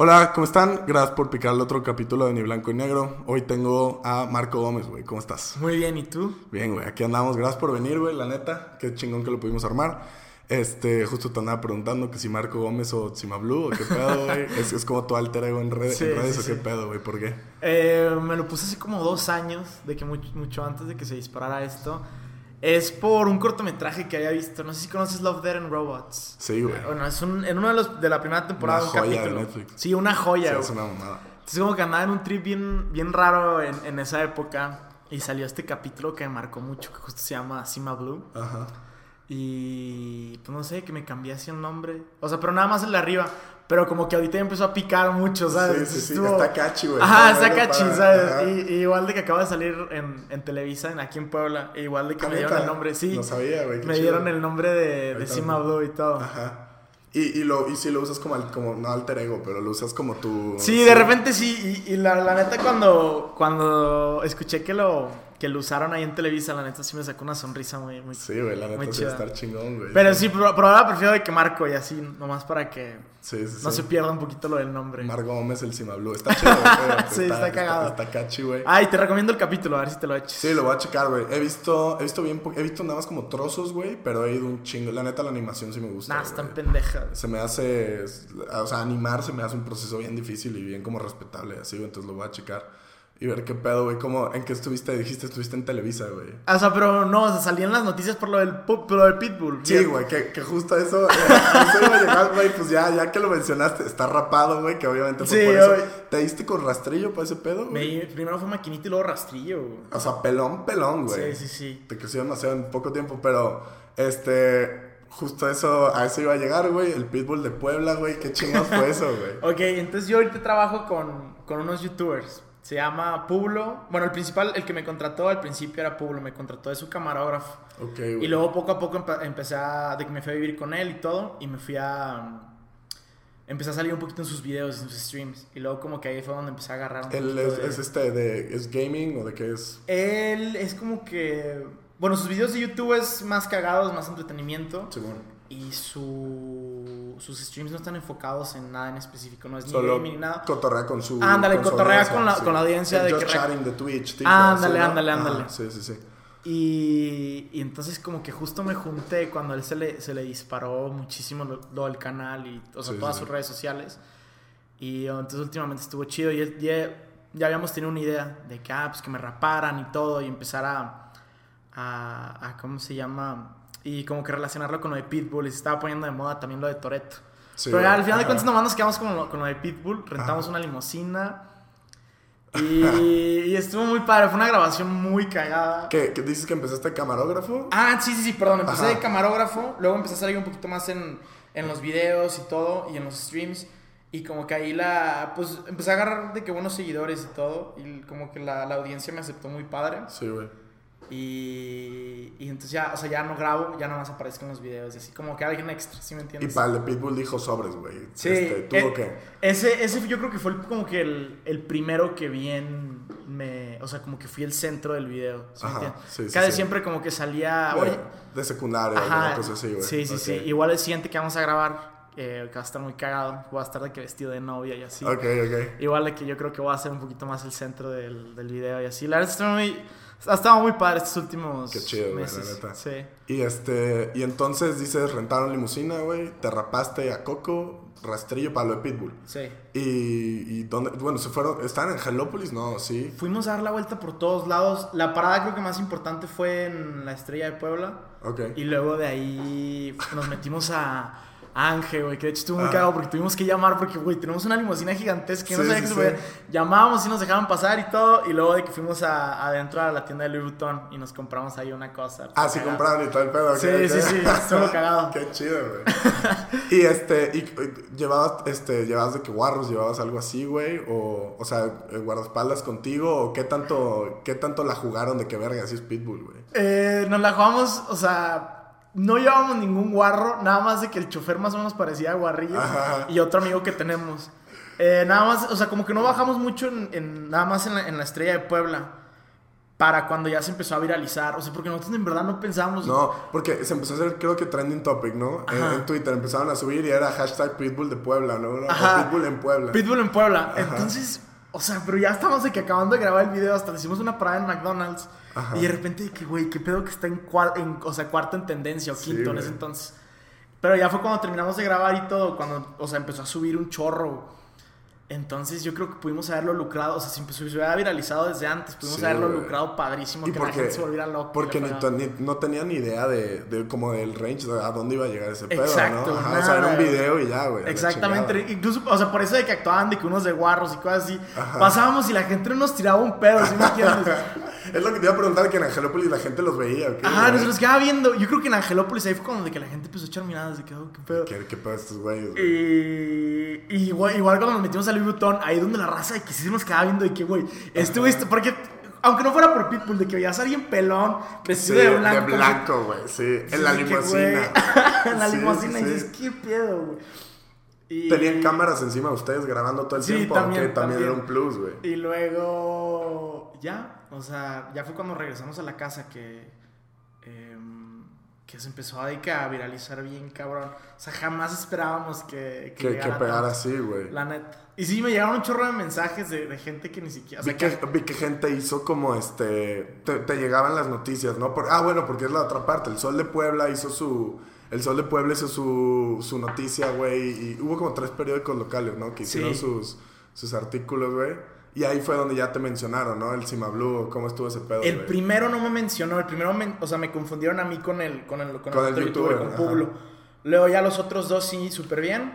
Hola, ¿cómo están? Gracias por picar el otro capítulo de Ni Blanco y Negro. Hoy tengo a Marco Gómez, güey. ¿Cómo estás? Muy bien, ¿y tú? Bien, güey. Aquí andamos. Gracias por venir, güey. La neta, qué chingón que lo pudimos armar. Este, justo te andaba preguntando que si Marco Gómez o Cima Blue o qué pedo, güey. es, es como tu alter ego en, red- Sí, en redes sí, o qué sí. pedo, güey. ¿Por qué? Eh, me lo puse hace como dos años, de que mucho, mucho antes de que se disparara esto. Es por un cortometraje que había visto. No sé si conoces Love, Dead and Robots. Sí, güey. Bueno, es un, en uno de los de la primera temporada Una un joya de capítulo. Netflix. Sí, una Sí, joya. es una mamada. Entonces como que andaba en un trip bien, bien raro en, en esa época. Y salió este capítulo que me marcó mucho, que justo se llama Cima Blue. Ajá. Y pues no sé, que me cambié así el nombre. O sea, pero nada más el de arriba. Pero como que ahorita empezó a picar mucho, ¿sabes? Sí, sí, sí. Estuvo- Está catchy, güey. Ajá, Está para- ¿sabes? Ajá. Y, y igual de que acaba de salir en, en Televisa, en- aquí en Puebla. e igual de que Ah, me dieron el nombre, sí. No sabía, güey. me chido. dieron el nombre de, de lo- Blue y todo. Ajá. Y, y, lo, y si lo usas como, al- como, no alter ego, pero lo usas como tu... Sí, de repente sí. Y, y la, la neta, cuando, cuando escuché que lo, que lo usaron ahí en Televisa, la neta sí me sacó una sonrisa muy, muy Sí, güey, la neta sí va a estar chingón, güey. Pero sí, pero, pero ahora prefiero de que Marco y así, nomás para que Sí, sí, no sí. se pierda un poquito lo del nombre. Margo Gómez, el Cima Blue. Está chido, güey. Sí, está cagado. Está, catchy, güey. Ay, te recomiendo el capítulo, a ver si te lo eches. Sí, lo voy a checar, güey. He visto, he visto bien, he visto nada más como trozos, güey, pero he ido un chingo. La neta, la animación sí me gusta. Nah, están pendejas. Se me hace, o sea, animar se me hace un proceso bien difícil y bien como respetable, así, güey. Entonces lo voy a checar y ver qué pedo, güey. ¿Cómo, en qué estuviste? Dijiste, estuviste en Televisa, güey. O sea, pero no, o sea, salían las noticias por lo del, por lo del Pitbull. Sí, güey, que, que justo eso, eh, eso iba a llegar, güey, pues ya, ya que lo mencionaste, está rapado, güey, que obviamente fue Sí, por eso. ¿Te diste con rastrillo para ese pedo, güey? Me- primero fue maquinita y luego rastrillo. güey. O sea, pelón, pelón, güey. Sí, sí, sí. Te creció demasiado en poco tiempo, pero este, justo eso, a eso iba a llegar, güey. El Pitbull de Puebla, güey. Qué chingón fue eso, güey. Ok, entonces yo ahorita trabajo con, con unos youtubers. Se llama Publo. Bueno, el principal, el que me contrató al principio era Publo. Me contrató de su camarógrafo. Ok, güey. Y luego poco a poco empe- empecé a... De que me fui a vivir con él y todo. Y me fui a... Empecé a salir un poquito en sus videos, en sus streams. Y luego como que ahí fue donde empecé a agarrar un Él es, de- es este de, ¿es gaming o de qué es? Él es como que... Bueno, sus videos de YouTube es más cagados, más entretenimiento. Según. Y su, sus streams no están enfocados en nada en específico. No es ni Solo gaming ni nada. cotorrea con su. Ándale, con su cotorrea audiencia, con la- sí. con la audiencia El de just que- chatting de Twitch, tipo, Ándale, así, ¿no? ándale, Ajá, ándale. sí, sí, sí. Y, y entonces como que justo me junté cuando a él se le, se le disparó muchísimo lo, lo del canal y o sea, Sí, todas sí, sus redes sociales. Y entonces últimamente estuvo chido y ya, ya habíamos tenido una idea de que, ah, pues que me raparan y todo y empezar a, a, a ¿cómo se llama? Y como que relacionarlo con lo de Pitbull y se estaba poniendo de moda también lo de Toretto. Sí, Pero al final de Ajá. cuentas nomás nos quedamos con lo, con lo de Pitbull, rentamos Ajá. una limusina y, y estuvo muy padre, fue una grabación muy cagada. ¿Qué, qué dices que empezaste camarógrafo? Ah, sí, sí, sí, perdón. Empecé Ajá. de camarógrafo, luego empecé a salir un poquito más en, en los videos y todo, y en los streams. Y como que ahí la. Pues empecé a agarrar de que buenos seguidores y todo. Y como que la, la audiencia me aceptó muy padre. Sí, güey. Y, y entonces ya, o sea, ya no grabo, ya nada más aparezco en los videos. Y así como que alguien extra, ¿sí me Y entiendes? para el de Pitbull dijo sobres, güey. Sí, Este, ¿Tuvo eh, qué? Ese, ese yo creo que fue el- como que el, el primero que bien me... O sea, como que fui el centro del video. ¿sí me Ajá, entiendes? sí, sí, sí. siempre como que salía... De, Oye, de secundaria, Ajá. alguna cosa así, güey. Sí, sí, sí. Igual el siguiente que vamos a grabar, eh, que va a estar muy cagado. Voy a estar de que vestido de novia y así. Ok, ok. Igual de que yo creo que voy a ser un poquito más el centro del, del video y así. La verdad, está muy, ha estado muy padre estos últimos Qué chido, güey, la meses. neta. Sí. Y este, y entonces dices, rentaron limusina, güey, te rapaste a Coco, rastrillo para lo de Pitbull. Sí. Y, y dónde, bueno, se fueron, ¿están en Helópolis? No, sí. Fuimos a dar la vuelta por todos lados. La parada creo que más importante fue en la Estrella de Puebla. Ok. Y luego de ahí nos metimos a Ángel, güey, que de hecho estuvo muy Ah. cagado porque tuvimos que llamar porque, güey, tenemos una limusina gigantesca y no sabía sí, que se sí. podía. Llamábamos y nos dejaban pasar y todo. Y luego de que fuimos a, adentro a la tienda de Louis Vuitton y nos compramos ahí una cosa. Ah, sí, compraron y todo el pedo. Sí, sí, sí, estuvo cagado. Qué chido, güey. y este, y, y, llevabas, este, llevabas de que guarros, llevabas algo así, güey, o, o sea, eh, guardaespaldas contigo, o qué tanto, qué tanto la jugaron de que verga, así es Pitbull, güey. Eh, nos la jugamos, o sea, no llevábamos ningún guarro, nada más de que el chofer más o menos parecía guarrillo Ajá. y otro amigo que tenemos. Eh, nada más, o sea, como que no bajamos mucho en, en- nada más en la, en la estrella de Puebla. para cuando ya se empezó a viralizar. O sea, porque nosotros en verdad no pensábamos. No, porque se empezó a hacer, creo que trending topic, ¿no? En, Ajá. en Twitter empezaron a subir y era hashtag Pitbull de Puebla, ¿no? O. Pitbull en Puebla. Pitbull en Puebla. Entonces, o sea, pero ya estamos de que acabando de grabar el video, hasta le hicimos una parada en McDonald's. Ajá. Y de repente, que, güey, qué pedo que está en, en o sea, cuarto en tendencia o Sí, quinto en ese entonces. Pero ya fue cuando terminamos de grabar y todo, cuando, o sea, empezó a subir un chorro. Entonces yo creo que pudimos haberlo lucrado, o sea, si se hubiera viralizado desde antes, pudimos Sí, haberlo lucrado padrísimo, Y que la porque, gente se volviera loca. porque ni, ni- no tenía ni idea de, de como del range, de a dónde iba a llegar ese pedo, Exacto, ¿no? Ajá, o sea, era un nada. video y ya, güey. la Exactamente, incluso, o sea, por eso de que actuaban de que unos de guarros y cosas así, Ajá. pasábamos y la gente no nos tiraba un pedo, ¿sí me entiendes? Es lo que te iba a preguntar, que en Angelópolis la gente los veía, ¿o qué, Ajá, nos los quedaba viendo. Yo creo que en Angelópolis ahí fue cuando de que la gente empezó a echar miradas de que, oh, qué pedo. ¿Qué, qué pedo estos güeyes, güey? Y, y igual, igual cuando nos metimos a Louis Vuitton, ahí donde la raza de que sí se nos quedaba viendo de que, güey, este güey, porque aunque no fuera por Pitbull, de que veías a alguien pelón, Sí, vestido de blanco. de blanco, güey, sí, Sí, en la limusina. en la Sí, limusina sí, y sí. dices, qué pedo, güey. Y- Tenían cámaras encima de ustedes grabando todo el Sí, tiempo, también, aunque también, también. era un plus, güey. Y luego, ya, o sea, ya fue cuando regresamos a la casa que, que se empezó a, a viralizar bien, cabrón. O sea, jamás esperábamos que, Que, pegara tanto, así, güey. La neta. Y sí, me llegaron un chorro de mensajes de, de gente que ni siquiera... o sea, Vi que, vi que gente hizo como este. Te, te llegaban las noticias, ¿no? Por- ah, bueno, porque es la otra parte. El Sol de Puebla hizo su. El Sol de Puebla hizo su, su noticia, güey. Y hubo como tres periódicos locales, ¿no? Que hicieron Sí. sus, sus artículos, güey. Y ahí fue donde ya te mencionaron, ¿no? El Cimablu, cómo estuvo ese pedo. El güey? primero no me mencionó, el primero, me- o sea, me confundieron a mí con el, con el, con Con el otro youtuber, con ajá. Pablo. Luego ya los otros dos sí, súper bien.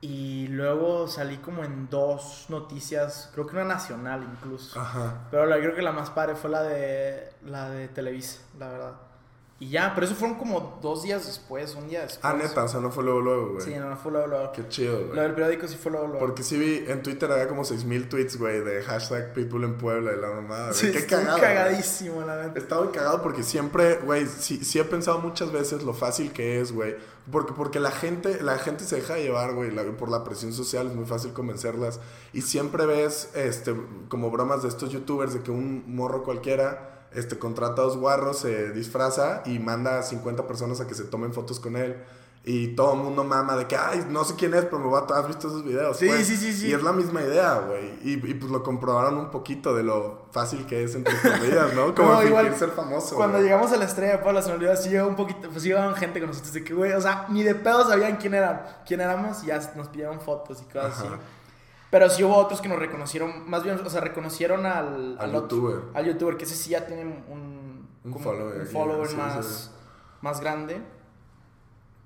Y luego salí como en dos noticias, creo que una nacional incluso. Ajá. Pero la, creo que la más padre fue la de, la de Televisa, la verdad. Y ya, pero eso fueron como dos días después, un día después. Ah, neta, o sea, no fue luego, luego, güey. Sí, no, no fue luego, luego. Qué chido, Lo güey. del periódico sí fue luego, luego. Porque sí vi, en Twitter había como 6000 tweets, güey, de hashtag Pitbull en Puebla y la mamada, güey. Sí, Qué cagado. güey. cagadísimo, la neta. Está muy cagado porque siempre, güey, sí, sí he pensado muchas veces lo fácil que es, güey. Porque, porque la gente, la gente se deja llevar, güey, la- por la presión social, es muy fácil convencerlas. Y siempre ves, este, como bromas de estos youtubers de que un morro cualquiera, este, contrata a dos guarros, se disfraza y manda a 50 personas a que se tomen fotos con él. Y todo el mundo mama de que, ay, no sé quién es, pero me voy a... ¿Has visto esos videos? Sí, pues? sí, sí, sí. Y es la misma idea, güey. Y, y pues lo comprobaron un poquito de lo fácil que es entre comillas, ¿no? Como No, igual, ser famoso. Cuando güey. llegamos a la estrella de Puebla, se olvidó, sí llegó un poquito, pues llegaban gente con nosotros de que, güey, o sea, ni de pedo sabían quién eran, quién éramos y ya nos pidieron fotos y cosas así. Pero sí hubo otros que nos reconocieron, más bien, o sea, reconocieron al, Al youtuber. al youtuber, que ese sí ya tiene un, Un como follower un más, sí. más grande.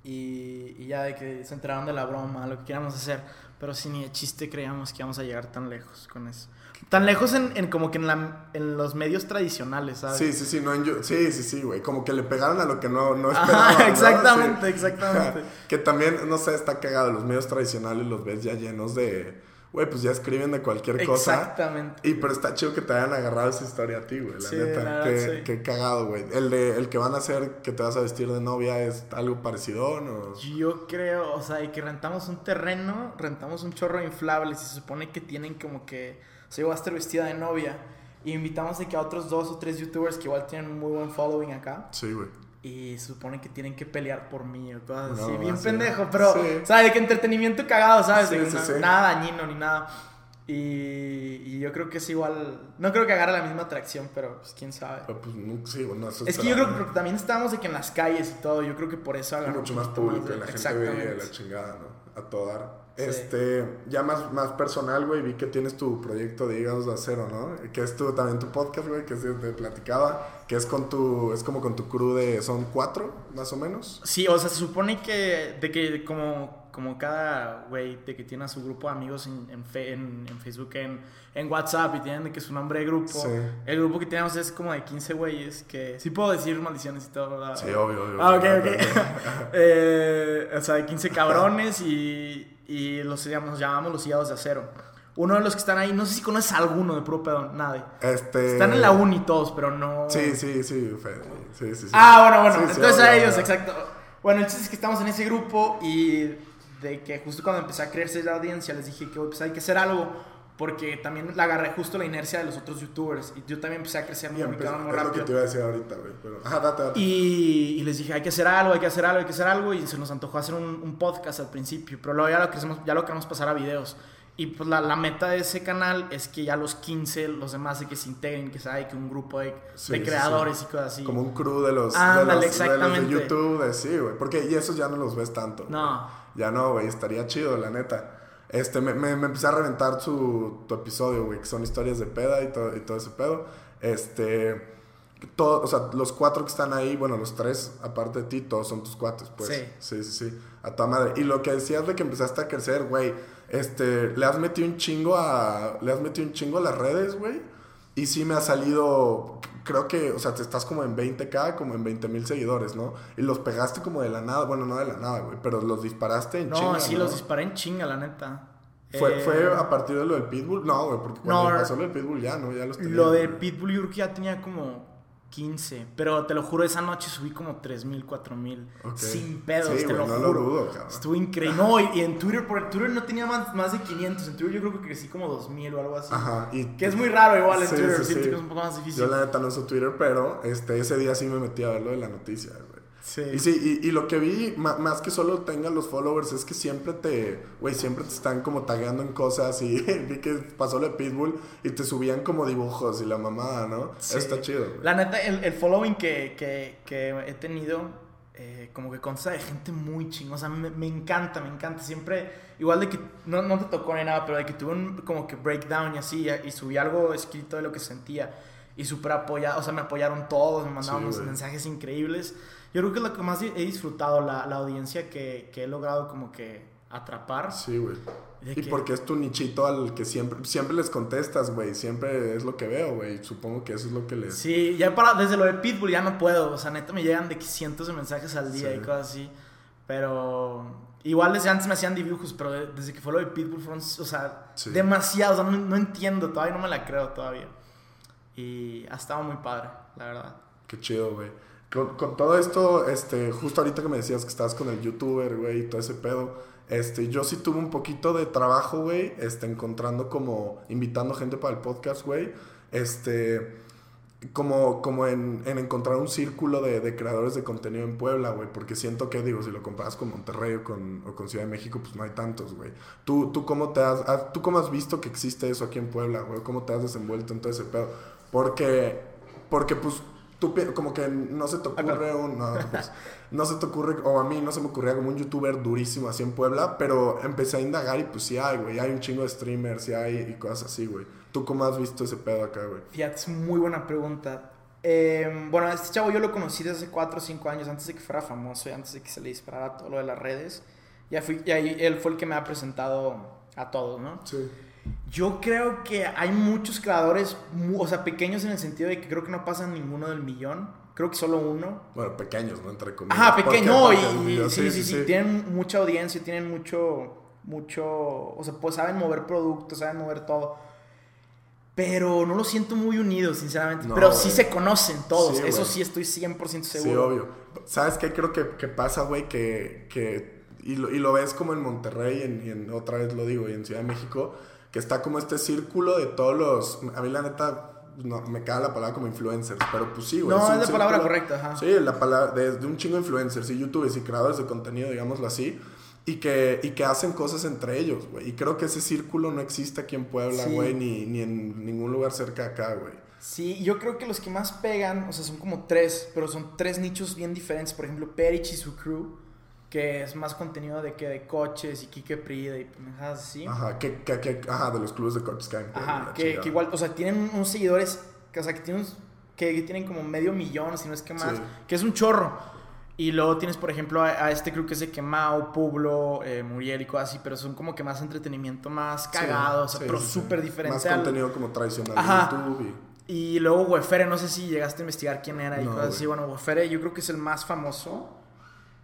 Y, y ya de que se enteraron de la broma, lo que queríamos hacer. Pero sí, ni de chiste creíamos que íbamos a llegar tan lejos con eso. Tan lejos en, en como que en, la, en los medios tradicionales, ¿sabes? Sí, sí, sí, no en yo- sí, sí, sí, güey. Como que le pegaron a lo que no, no Ajá, esperaban. ¿no? exactamente, Sí. exactamente. que también, no sé, está cagado. Los medios tradicionales los ves ya llenos de. Güey, pues ya escriben de cualquier cosa. Exactamente. Y pero está chido que te hayan agarrado esa historia a ti, güey. La Sí, neta. la verdad, qué, sí. qué cagado, güey. El de el que van a hacer que te vas a vestir de novia es algo parecido, ¿no? Yo creo, o sea, de que rentamos un terreno, rentamos un chorro de inflables y se supone que tienen como que, o sea, yo voy a estar vestida de novia y invitamos de que a otros dos o tres youtubers que igual tienen un muy buen following acá Sí, güey. Y se supone que tienen que pelear por mí o cosas No, así, bien sí. pendejo, pero, Sí. sea, de que entretenimiento cagado, ¿sabes? Sí, que sí, na- sí. Nada dañino ni nada. Y, y yo creo que es igual, no creo que agarre la misma atracción, pero pues quién sabe. Pero pues no, bueno, Es que yo creo que porque también estábamos de que en las calles y todo, yo creo que por eso ¿no? agarró mucho más público de- la gente veía la chingada, ¿no? A todo dar. Este, ya más, más personal, güey, vi que tienes tu proyecto de Hígados de Acero, ¿no? Que es tu, también tu podcast, güey, que sí te platicaba, que es con tu, es como con tu crew de, son cuatro, más o menos. Sí, o sea, se supone que de que como, como cada güey de que tiene a su grupo de amigos en, en, fe- en- en Facebook, en, en WhatsApp y tienen de que su nombre de grupo. Sí. El grupo que tenemos es como de 15 güeyes que sí puedo decir maldiciones y todo, ¿verdad? Sí, obvio, obvio. Ah, ok, ok. Eh, o sea, de 15 cabrones y, y los llamamos, nos llamamos los hígados de acero. Uno de los que están ahí, no sé si conoces a alguno de puro pedo, nadie. Este. Están en la uni todos, pero no. Sí, sí, sí, Fede. Sí, sí, sí. Ah, bueno, bueno. Sí, sí, entonces a obvio, ellos, exacto. Bueno, el chiste es que estamos en ese grupo y de que justo cuando empecé a creerse la audiencia les dije que pues hay que hacer algo porque también la agarré justo la inercia de los otros youtubers. Y yo también empecé a crecer muy, Y muy, es lo que rápido. te iba a decir ahorita, güey. Pero, ajá, date, date. Y, y les dije, hay que hacer algo, hay que hacer algo, hay que hacer algo. Y se nos antojó hacer un, un podcast al principio. Pero luego ya lo, queremos, ya lo queremos pasar a videos. Y pues la, la meta de ese canal es que ya los 15, los demás, de que se integren, que sea que un grupo de, Sí, de sí, creadores y cosas así. Como un crew de los, Ándale, de, los de los de exactamente. YouTube, de sí, güey. Porque y esos ya no los ves tanto. No. Ya no, güey. Estaría chido, la neta. Este, me, me, me empecé a reventar su, tu episodio, güey. Que son historias de peda y todo, y todo ese pedo. Este. Todo, o sea, los cuatro que están ahí, bueno, los tres, aparte de ti, todos son tus cuates, pues. Sí. Sí, sí, sí. A toda madre. Y lo que decías de que empezaste a crecer, güey. Este, le has metido un chingo a. Le has metido un chingo a las redes, güey. Y sí me ha salido. Creo que, o sea, te estás como en 20k, como en 20 mil seguidores, ¿no? Y los pegaste como de la nada. Bueno, no de la nada, güey. Pero los disparaste en No, chinga. sí, ¿no? los disparé en chinga, la neta. ¿Fue, Eh, ¿Fue a partir de lo del Pitbull? No, güey, porque cuando No, pasó lo del Pitbull ya, ¿no? Ya los tenía. Lo de güey. Pitbull yo creo que ya tenía como 15. Pero te lo juro, esa noche subí como 3.000, 4.000. Ok. Sin pedos, Sí, te lo no lo juro. dudo, cabrón. Estuvo increíble. No, y, y en Twitter, por Twitter no tenía más, más de 500. En Twitter yo creo que crecí como 2.000 o algo así. Ajá. Y Que es muy raro igual en Sí, Twitter. sí, es un poco más difícil. Yo la neta no uso Twitter, pero este, ese día sí me metí a ver lo de la noticia, güey. Sí. Y sí, y, y lo que vi, más que solo tengan los followers, es que siempre te, güey, siempre te están como tagueando en cosas y vi que pasó lo de Pitbull y te subían como dibujos y la mamada, ¿no? Sí. Está chido. La neta, el, el following que, que, que he tenido, eh, como que consta de gente muy chingona. O sea, me, me encanta, me encanta. Siempre, igual de que no, no te tocó ni nada, pero de que tuve un como que breakdown y así, y subí algo escrito de lo que sentía. Y súper apoyado, o sea, me apoyaron todos, me mandaban Sí, unos mensajes increíbles. Yo creo que es lo que más he disfrutado, la, la audiencia que, que he logrado como que atrapar. Sí, güey. Y que- porque es tu nichito al que siempre, siempre les contestas, güey. Siempre es lo que veo, güey. Supongo que eso es lo que les... Sí, ya para, desde lo de Pitbull ya no puedo. O sea, neta me llegan de cientos de mensajes al día Sí. y cosas así. Pero igual desde antes me hacían dibujos, pero de- desde que fue lo de Pitbull fueron, o sea, Sí. demasiados. O sea, no, no entiendo, todavía no me la creo todavía. Y ha estado muy padre, la verdad. Qué chido, güey. Con, con todo esto, este, justo ahorita que me decías que estabas con el youtuber, güey, y todo ese pedo, este, yo sí tuve un poquito de trabajo, güey, este, encontrando como, invitando gente para el podcast, güey, este, como, como en, en encontrar un círculo de, de creadores de contenido en Puebla, güey, porque siento que, digo, si lo comparas con Monterrey o con, o con Ciudad de México, pues no hay tantos, güey. ¿Tú, tú, cómo te has, ah, ¿Tú cómo has visto que existe eso aquí en Puebla, güey? ¿Cómo te has desenvuelto en todo ese pedo? Porque, porque pues, tú como que no se te ocurre un... No, pues, no se te ocurre, o a mí no se me ocurría como un youtuber durísimo así en Puebla, pero empecé a indagar y pues sí hay, güey, hay un chingo de streamers, sí hay y cosas así, güey. ¿Tú cómo has visto ese pedo acá, güey? Fíjate, es muy buena pregunta. Eh, bueno, a este chavo yo lo conocí desde hace 4 o 5 años, antes de que fuera famoso y antes de que se le disparara todo lo de las redes. Ya fui, y ahí él fue el que me ha presentado a todos, ¿no? Sí. Yo creo que hay muchos creadores, o sea, pequeños en el sentido de que creo que no pasan ninguno del millón. Creo que solo uno. Bueno, pequeños, ¿no? Entre comillas. Ajá, pequeño. Y, y- sí, sí, sí, Tienen mucha audiencia, tienen mucho, mucho, o sea, pues saben mover productos, saben mover todo. Pero no lo siento muy unidos, sinceramente. No, Pero sí se conocen todos. Sí, Eso sí estoy 100% Sí, seguro. obvio. ¿Sabes qué creo que, que pasa, güey? Que, que y, lo, y lo ves como en Monterrey, en, y en- otra vez lo digo, y en Ciudad de México, que está como este círculo de todos los... A mí la neta, no, me cae la palabra como influencers, pero pues sí, güey. No, es la palabra círculo- correcta, ajá. Sí, la palabra, de, de un chingo de influencers y youtubers y creadores de contenido, digámoslo así, y que, y que hacen cosas entre ellos, güey. Y creo que ese círculo no existe aquí en Puebla, Sí. güey, ni, ni en ningún lugar cerca de acá, güey. Sí, yo creo que los que más pegan, o sea, son como tres, pero son tres nichos bien diferentes. Por ejemplo, Perich y su crew, que es más contenido de que de coches y Kike Prida y pendejadas así. Ajá, que, que, que- ajá, de los clubes de coches que hay Ajá, que, que igual, o sea, tienen unos seguidores, que, o sea, que tienen, que, tienen como medio millón, si no es que más, Sí. que es un chorro. Y luego tienes, por ejemplo, a, a este crew que es de Quemao, Publo, eh, Muriel y cosas así, pero son como que más entretenimiento, más Sí, cagado, o sea, sí, pero sí, sí. súper diferente. Más al- contenido como tradicional Ajá. de YouTube y... Y luego Wefere, no sé si llegaste a investigar quién era y No, cosas güey. así. Bueno, Wefere yo creo que es el más famoso.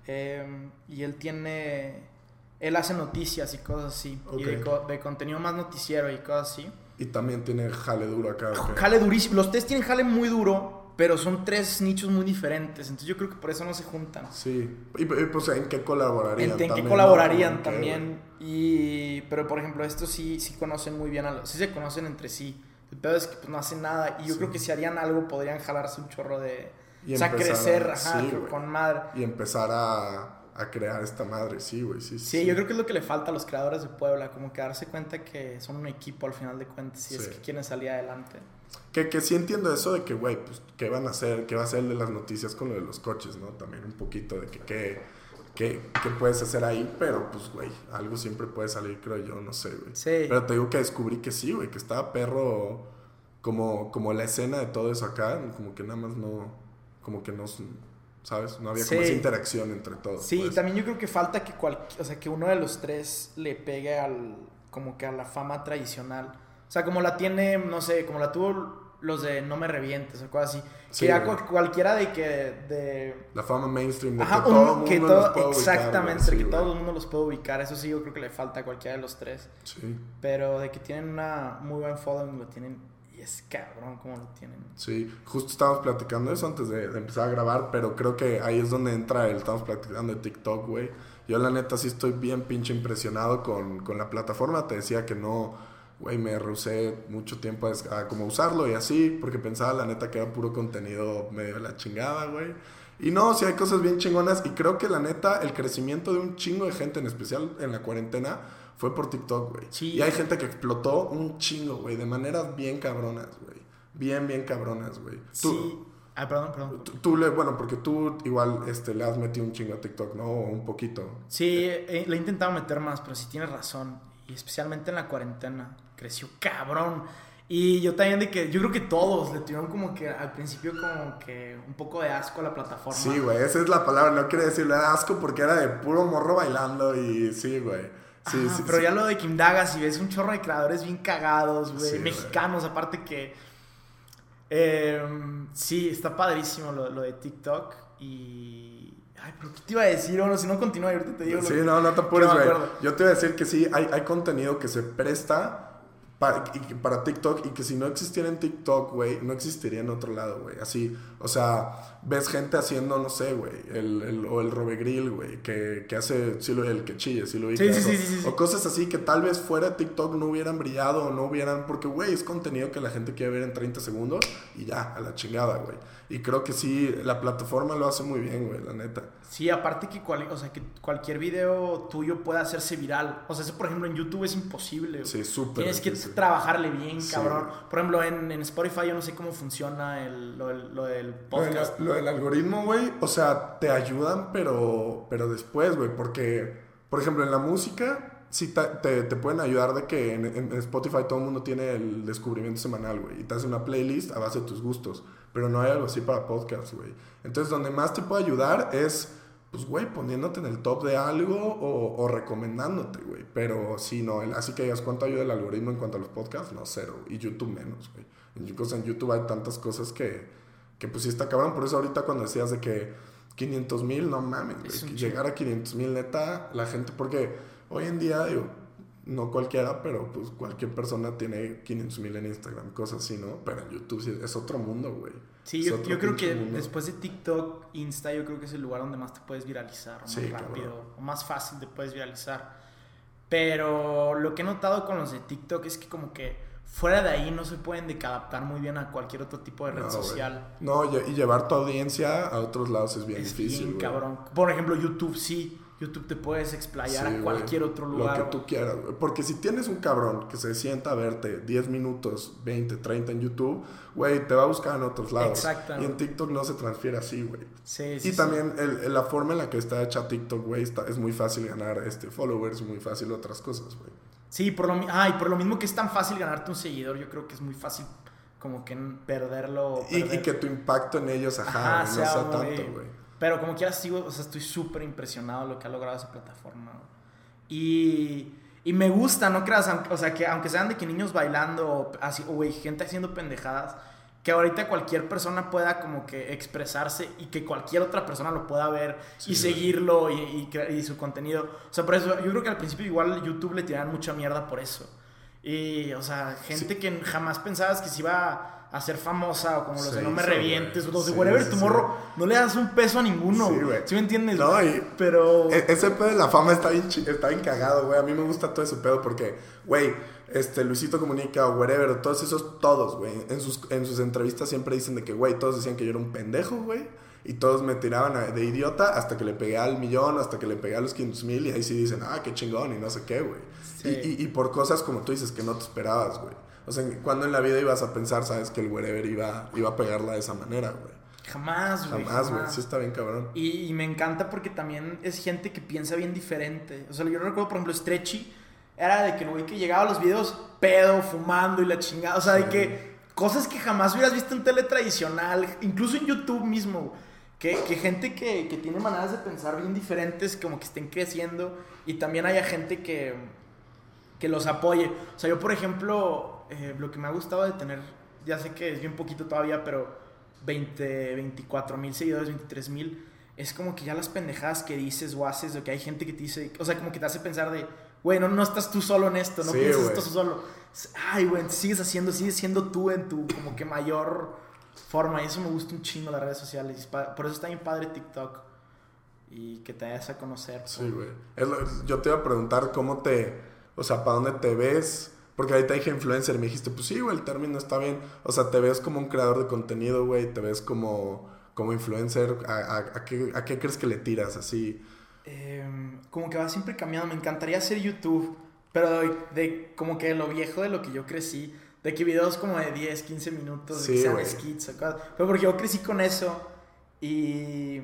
Eh, y él tiene... Él hace noticias y cosas así. Y de, de contenido más noticiero y cosas así. Y también tiene jale duro acá. ¿o qué? Jale durísimo. Los tres tienen jale muy duro. pero son tres nichos muy diferentes. Entonces yo creo que por eso no se juntan. Sí. Y, pues en qué colaborarían. En, qué colaborarían también. Y, pero por ejemplo, estos sí, sí conocen muy bien a los, sí se conocen entre sí. El peor es que pues, no hacen nada. Y yo creo que si harían algo podrían jalarse un chorro de... o sea, crecer, ajá, con madre. Y empezar a, a crear esta madre, sí, güey, sí, sí, yo creo que es lo que le falta a los creadores de Puebla, como que darse cuenta que son un equipo al final de cuentas, si es que quieren salir adelante. Que, que sí entiendo eso de que, güey, pues, ¿qué van a hacer? ¿Qué va a ser de las noticias con lo de los coches, no? También un poquito de que, ¿qué, qué, qué puedes hacer ahí? Pero, pues, güey, algo siempre puede salir, creo yo, no sé, güey. Sí. Pero te digo que descubrí que sí, güey, que estaba perro como, como la escena de todo eso acá, como que nada más no, como que no, ¿sabes? No había como esa interacción entre todos. Sí, y pues. también yo creo que falta que, cual, o sea, que uno de los tres le pegue al, como que a la fama tradicional. O sea, como la tiene, no sé, como la tuvo los de No me revientes o cosas así. que ya cualquiera de que. De... La fama mainstream, de que todo el mundo los puede Exactamente, que todo el mundo los puede ubicar. Eso sí, yo creo que le falta a cualquiera de los tres. Sí. Pero de que tienen una muy buen following, lo tienen. Es cabrón cómo lo tienen. Sí, justo estábamos platicando eso antes de, de empezar a grabar, pero creo que ahí es donde entra el. Estamos platicando de TikTok, güey. Yo, la neta, sí estoy bien pinche impresionado con, con la plataforma. Te decía que no güey, me rehusé mucho tiempo a, como usarlo y así, porque pensaba la neta que era puro contenido medio de la chingada, güey. Y no, sí hay cosas bien chingonas y creo que la neta el crecimiento de un chingo de gente, en especial en la cuarentena, fue por TikTok, güey. Y hay gente que explotó un chingo, güey, de maneras bien cabronas, güey. Bien, bien cabronas, güey. Sí. Ah, perdón, perdón. Tú, le, bueno, porque tú igual este, le has metido un chingo a TikTok, ¿no? Un poquito. Sí, le he intentado meter más, pero sí tienes razón. Y especialmente en la cuarentena creció cabrón. Y yo también de que, yo creo que todos le tuvieron como que al principio como que un poco de asco a la plataforma. Sí, güey, esa es la palabra, no quiere decirle asco porque era de puro morro bailando y sí, güey. Sí, sí, pero ya lo de que indagas y ves un chorro de creadores bien cagados, güey, mexicanos, aparte que... Em, sí, está padrísimo lo, lo de TikTok y... Ay, pero ¿qué te iba a decir? Bueno, si no continúa, ahorita te digo. Sí, no, no te apures, güey. Yo te iba a decir que sí, hay, hay contenido que se presta para, para TikTok y que si no existiera en TikTok, güey, no existiría en otro lado, güey. Así, o sea, ves gente haciendo, no sé, güey, el, el, o el Robe Grill, güey, que, que hace, sí, lo, el que chille, sí lo sí, sí, sí, O cosas así que tal vez fuera de TikTok no hubieran brillado o no hubieran, porque, güey, es contenido que la gente quiere ver en 30 segundos y ya, a la chingada, güey. Y creo que sí, la plataforma lo hace muy bien, güey, la neta. Sí, aparte que, o sea, que cualquier video tuyo puede hacerse viral. O sea, eso, por ejemplo, en YouTube es imposible. Sí, súper. Tienes que trabajarle bien, cabrón. Por ejemplo, en, en, Spotify yo no sé cómo funciona el, lo, lo, del podcast. Lo, del algoritmo, güey, o sea, te ayudan, pero, pero después, güey, porque, por ejemplo, en la música sí te, te, pueden ayudar de que en, en, Spotify todo el mundo tiene el descubrimiento semanal, güey, y te hace una playlist a base de tus gustos pero no hay algo así para podcast, güey. Entonces, donde más te puede ayudar es, pues, güey, poniéndote en el top de algo o, o recomendándote, güey. Pero sí, no, así que digas cuánto ayuda el algoritmo en cuanto a los podcasts, no, cero. Y YouTube menos, güey. En, en YouTube hay tantas cosas que, que pues sí está cabrón. Por eso ahorita cuando decías de que 500 mil, no mames, güey. Llegar a 500 mil, neta, la gente, porque hoy en día, digo, no cualquiera, pero pues cualquier persona tiene 500 mil en Instagram, cosas así, ¿no? Pero en YouTube es otro mundo, güey. Sí, yo, creo que después de TikTok, Insta, yo creo que es el lugar donde más te puedes viralizar, más rápido, o más fácil te puedes viralizar. Pero lo que he notado con los de TikTok es que como que fuera de ahí no se pueden adaptar muy bien a cualquier otro tipo de red social. No, y llevar tu audiencia a otros lados es bien difícil. Bien, cabrón. Por ejemplo, YouTube sí YouTube te puedes explayar a cualquier otro lugar. Lo que tú quieras, Porque si tienes un cabrón que se sienta a verte 10 minutos, 20, 30 en YouTube, güey, te va a buscar en otros lados. Exacto. Y en TikTok no se transfiere así, güey. Sí, sí. Y también el, la forma en la que está hecha TikTok, güey, es muy fácil ganar este, followers, muy fácil otras cosas, güey. Sí, por lo, ah, y por lo mismo que es tan fácil ganarte un seguidor, yo creo que es muy fácil como que perderlo. Y, que tu impacto en ellos, ajá, no sea tanto, güey. Pero como quieras, sigo, o sea, estoy súper impresionado de lo que ha logrado esa plataforma. Y, y me gusta, no creas, o sea, que aunque sean de que niños bailando, así, o gente haciendo pendejadas, que ahorita cualquier persona pueda como que expresarse y que cualquier otra persona lo pueda ver y seguirlo y, y, su contenido. O sea, por eso yo creo que al principio igual YouTube le tiraban mucha mierda por eso. Y, o sea, gente que jamás pensabas que se iba a ser famosa o como los Sí, de No Me sí, Revientes o los de Sí, Whatever sí, Tomorrow, no le das un peso a ninguno. Sí, güey. ¿Sí me entiendes? No, y- Pero... E- Ese pedo de la fama está bien, está bien cagado, güey. A mí me gusta todo ese pedo porque, güey, este, Luisito Comunica o whatever, todos esos, todos, güey. En sus, en sus entrevistas siempre dicen de que, güey, todos decían que yo era un pendejo, güey. Y todos me tiraban de idiota hasta que le pegué al millón, hasta que le pegué a los 500 mil. Y ahí sí dicen, ah, qué chingón y no sé qué, güey. Sí. Y, y- y por cosas como tú dices que no te esperabas, güey. O sea, cuando en la vida ibas a pensar, sabes, que el wherever iba, iba a pegarla de esa manera, güey. Jamás, güey. Jamás, güey. Sí está bien cabrón. Y, y me encanta porque también es gente que piensa bien diferente. O sea, yo recuerdo, por ejemplo, Stretchy era de que el güey que llegaba a los videos pedo, fumando y la chingada. O sea, de que cosas que jamás hubieras visto en tele tradicional, incluso en YouTube mismo. Que, que gente que, que tiene maneras de pensar bien diferentes, como que estén creciendo. Y también haya gente que, que los apoye. O sea, yo, por ejemplo, eh, lo que me ha gustado de tener, ya sé que es bien poquito todavía, pero 20, 24 mil seguidores, 23 mil, es como que ya las pendejadas que dices o haces, o que hay gente que te dice, o sea, como que te hace pensar de, güey, no, no estás tú solo en esto, no Sí, piensas esto solo. Ay, güey, sigues haciendo, sigues siendo tú en tu como que mayor forma. Y eso me gusta un chingo las redes sociales. Por eso está bien padre TikTok. Y que te vayas a conocer. Sí, güey. Yo te iba a preguntar cómo te. O sea, ¿para dónde te ves? Porque ahorita dije influencer y me dijiste, pues sí, güey, el término está bien. O sea, te ves como un creador de contenido, güey. Te ves como, como influencer. ¿A, a, a qué, ¿A qué crees que le tiras? Así. Em, como que va siempre cambiando. Me encantaría hacer YouTube, pero de, de como que lo viejo de lo que yo crecí. De que videos como de 10, 15 minutos, de Sí, que sean skits o cosas. Pero porque yo crecí con eso y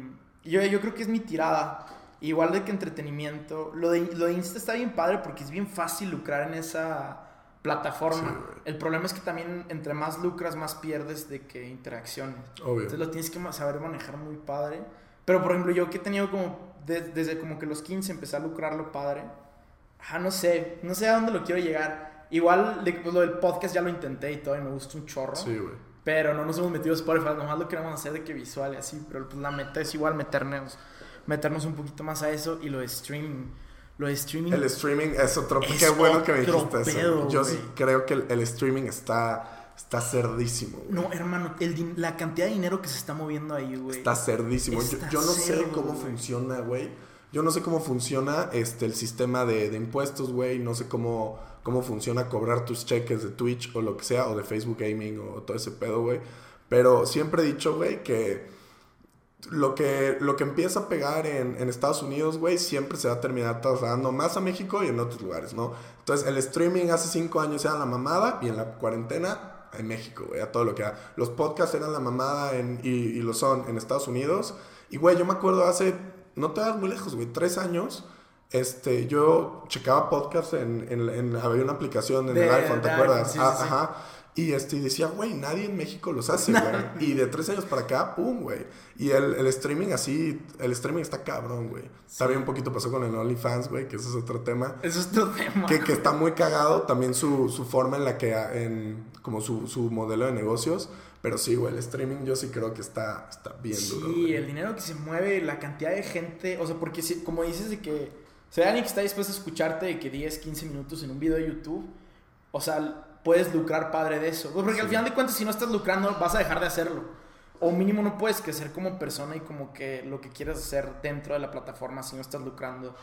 yo, yo creo que es mi tirada. Igual de que entretenimiento. Lo de, lo de Insta está bien padre porque es bien fácil lucrar en esa plataforma. Sí. El problema es que también entre más lucras, más pierdes de que interacciones. Obvio. Entonces lo tienes que saber manejar muy padre. Pero por ejemplo, yo que he tenido como de- desde como que los 15 empecé a lucrarlo padre. Ah, no sé, no sé a dónde lo quiero llegar. Igual pues, lo del podcast ya lo intenté y todo y me gusta un chorro. Sí, güey. Pero no nos hemos metido a Spotify, nomás lo queremos hacer de que visual y así. Pero pues la meta es igual meternos, meternos un poquito más a eso y lo de streaming. Lo de streaming. El streaming es otro. Es qué bueno que me dijiste eso. Yo sí creo que el, el streaming está, está cerdísimo, güey. No, hermano, el la cantidad de dinero que se está moviendo ahí, güey. Está cerdísimo. Yo, Está yo no sé cómo güey. funciona, güey. Yo no sé cómo funciona este, el sistema de, de impuestos, güey. No sé cómo, cómo funciona cobrar tus cheques de Twitch o lo que sea, o de Facebook Gaming o todo ese pedo, güey. Pero siempre he dicho, güey, que lo que, lo que empieza a pegar en, en Estados Unidos, güey, siempre se va a terminar trasladando más a México y en otros lugares, ¿no? Entonces, el streaming hace cinco años era la mamada y en la cuarentena en México, güey, a todo lo que da. Los podcasts eran la mamada en- y, y lo son en Estados Unidos. Y, güey, yo me acuerdo hace, no te vas muy lejos, güey, tres años. Este, yo checaba podcasts en, en, en- había una aplicación en De- el iPhone, ¿te acuerdas? iPhone, sí, Ah, sí, sí. Ajá. Y este, y decía, güey, nadie en México los hace, güey. y de tres años para acá, pum, güey. Y el, el streaming así, el streaming está cabrón, güey. También un poquito pasó con el OnlyFans, güey, que ese es otro tema. Eso es otro tema. Que, que está muy cagado también su, su forma en la que, en, como su, su modelo de negocios. Pero sí, güey, el streaming yo sí creo que está, está bien duro. Sí, el dinero que se mueve, la cantidad de gente, o sea, porque si- como dices de que, o sea, alguien que está dispuesto a escucharte de que 10, 15 minutos en un video de YouTube, o sea, puedes lucrar padre de eso. Porque al Sí. final de cuentas, si no estás lucrando, vas a dejar de hacerlo. O mínimo no puedes crecer como persona y como que lo que quieres hacer dentro de la plataforma si no estás lucrando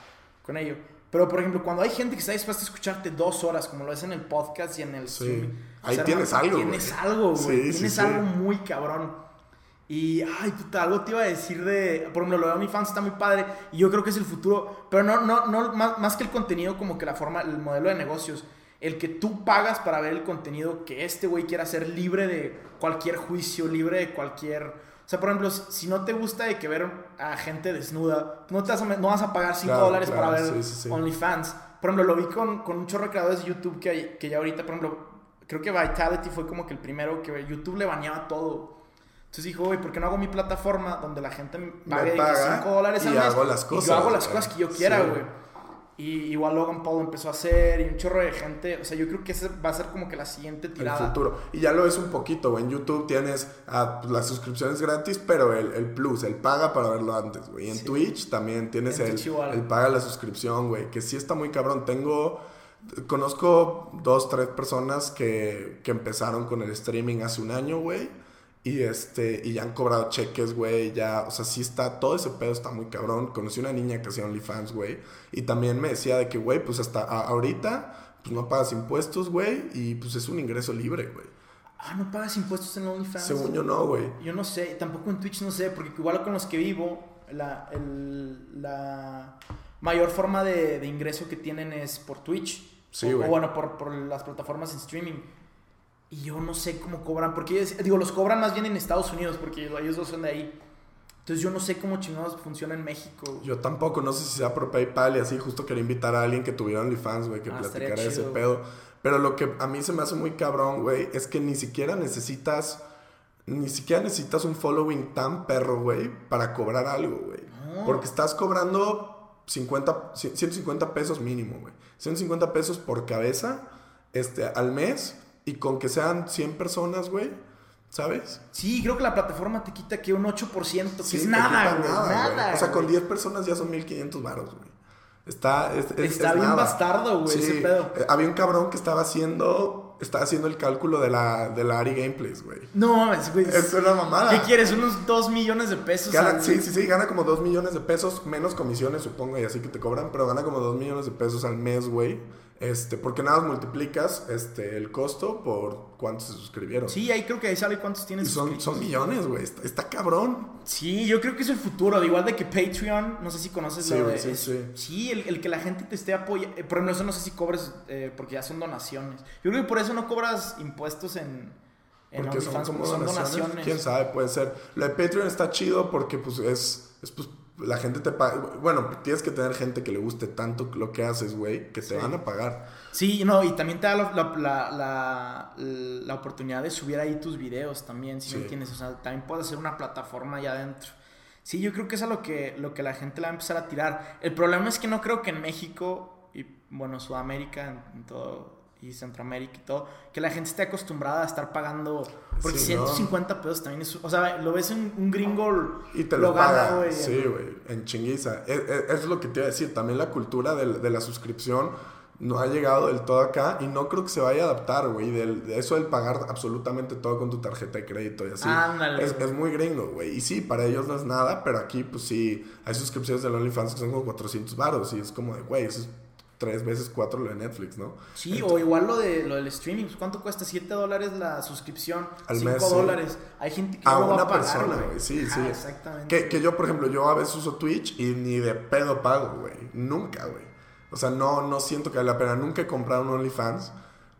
con ello. Pero, por ejemplo, cuando hay gente que está dispuesta a escucharte dos horas, como lo es en el podcast y en el Sí. Ahí o tienes hermano, algo, Tienes algo, güey. Sí, tienes sí. algo muy cabrón. Y, ay, puta, algo te iba a decir de. Por ejemplo, lo de OnlyFans está muy padre. Y yo creo que es el futuro. Pero no, no, no, más, más que el contenido, como que la forma, el modelo de negocios. El que tú pagas para ver el contenido que este güey quiera hacer libre de cualquier juicio, libre de cualquier. O sea, por ejemplo, si no te gusta de que ver a gente desnuda, no, te vas, a, no vas a pagar 5 Claro, dólares claro, para ver sí, sí, sí. OnlyFans. Por ejemplo, lo vi con, con un chorro de creadores de YouTube que, hay- que ya ahorita, por ejemplo, creo que Vitality fue como que el primero que YouTube le baneaba todo. Entonces dijo, güey, ¿por qué no hago mi plataforma donde la gente me pague paga 5 dólares al y mes? hago las Y cosas, yo hago las cosas que yo quiera, güey. Y igual Logan Paul empezó a hacer y un chorro de gente. O sea, yo creo que ese va a ser como que la siguiente el tirada. futuro. Y ya lo ves un poquito, güey. En YouTube tienes ah, pues, las suscripciones gratis, pero el, el plus, el paga para verlo antes, güey. Y en Sí. Twitch también tienes En el, el paga la suscripción, güey. Que sí está muy cabrón. Tengo, Conozco dos, tres personas que, que empezaron con el streaming hace un año, güey. Y este, y ya han cobrado cheques, güey, ya, o sea, sí está, todo ese pedo está muy cabrón. Conocí una niña que hacía OnlyFans, güey, y también me decía de que, güey, pues hasta ahorita, pues no pagas impuestos, güey, y pues es un ingreso libre, güey. Ah, no pagas impuestos en OnlyFans. Según yo no, güey. Yo no sé, tampoco en Twitch no sé, porque igual con los que vivo, la, el, la mayor forma de, de, ingreso que tienen es por Twitch. Sí, güey. O, bueno, por, por las plataformas en streaming. Y yo no sé cómo cobran, porque digo, los cobran más bien en Estados Unidos, porque ellos dos son de ahí. Entonces yo no sé cómo chingados funciona en México. Yo tampoco, no sé si sea por PayPal y así, justo quería invitar a alguien que tuviera OnlyFans, güey, que ah, platicara ese pedo. Pero lo que a mí se me hace muy cabrón, güey, es que ni siquiera necesitas, ni siquiera necesitas un following tan perro, güey, para cobrar algo, güey. Porque estás cobrando 50, 150 pesos mínimo, güey. 150 pesos por cabeza este, al mes y con que sean 100 personas, güey, ¿sabes? Sí, creo que la plataforma te quita que un 8%, que es nada, güey. Nada, O sea, con 10 personas ya son 1500 varos, güey. Está, Está bien bastardo, güey, ese pedo. Eh, había un cabrón que estaba haciendo, estaba haciendo el cálculo de la, de la Ari Gameplays, güey. No, es, güey. Es una mamada. ¿Qué quieres? ¿Unos 2 millones de pesos? sí, sí, sí, gana como 2 millones de pesos, menos comisiones, supongo, y así que te cobran, pero gana como 2 millones de pesos al mes, güey. Este, porque nada más multiplicas este, el costo por cuántos se suscribieron. Sí, ahí creo que ahí sale cuántos tienes. son, son millones, güey. Está, cabrón. Sí, yo creo que es el futuro. igual de que Patreon, no sé si conoces sí, lo de. Sí, sí. sí el, el, que la gente te esté apoyando. Eh, por ejemplo, eso no sé si cobres eh, porque ya son donaciones. Yo creo que por eso no cobras impuestos en. En porque son, como donaciones. Quién sabe, puede ser. Lo de Patreon está chido porque pues es, es pues, la gente te paga. Bueno, tienes que tener gente que le guste tanto lo que haces, güey, que te van a pagar. Sí, no, y también te da la, la, la, oportunidad de subir ahí tus videos también, si no tienes. O sea, también puedes hacer una plataforma allá adentro. Sí, yo creo que es a lo que, lo que la gente le va a empezar a tirar. El problema es que no creo que en México y, bueno, Sudamérica, en todo y Centroamérica y todo, que la gente esté acostumbrada a estar pagando. Porque 150 pesos también es. O sea, lo ves en un gringo. Y te lo, paga. güey. Sí, güey, en chinguiza. Es, es, lo que te iba a decir. También la cultura de, de, la suscripción no ha llegado del todo acá y no creo que se vaya a adaptar, güey. De eso del pagar absolutamente todo con tu tarjeta de crédito y así. Ándale. Es, es muy gringo, güey. Y sí, para ellos no es nada, pero aquí, pues sí, hay suscripciones de OnlyFans que son como 400 baros y es como de, güey, eso es tres veces cuatro lo de Netflix, ¿no? Sí, o igual lo de lo del streaming. ¿Cuánto cuesta? ¿7 dólares la suscripción? Al 5 dólares. Hay gente que a no una va a persona, güey. Sí, sí. Exactamente. Que, que, yo, por ejemplo, yo a veces uso Twitch y ni de pedo pago, güey. Nunca, güey. O sea, no, no siento que vale la pena. Nunca he comprado un OnlyFans.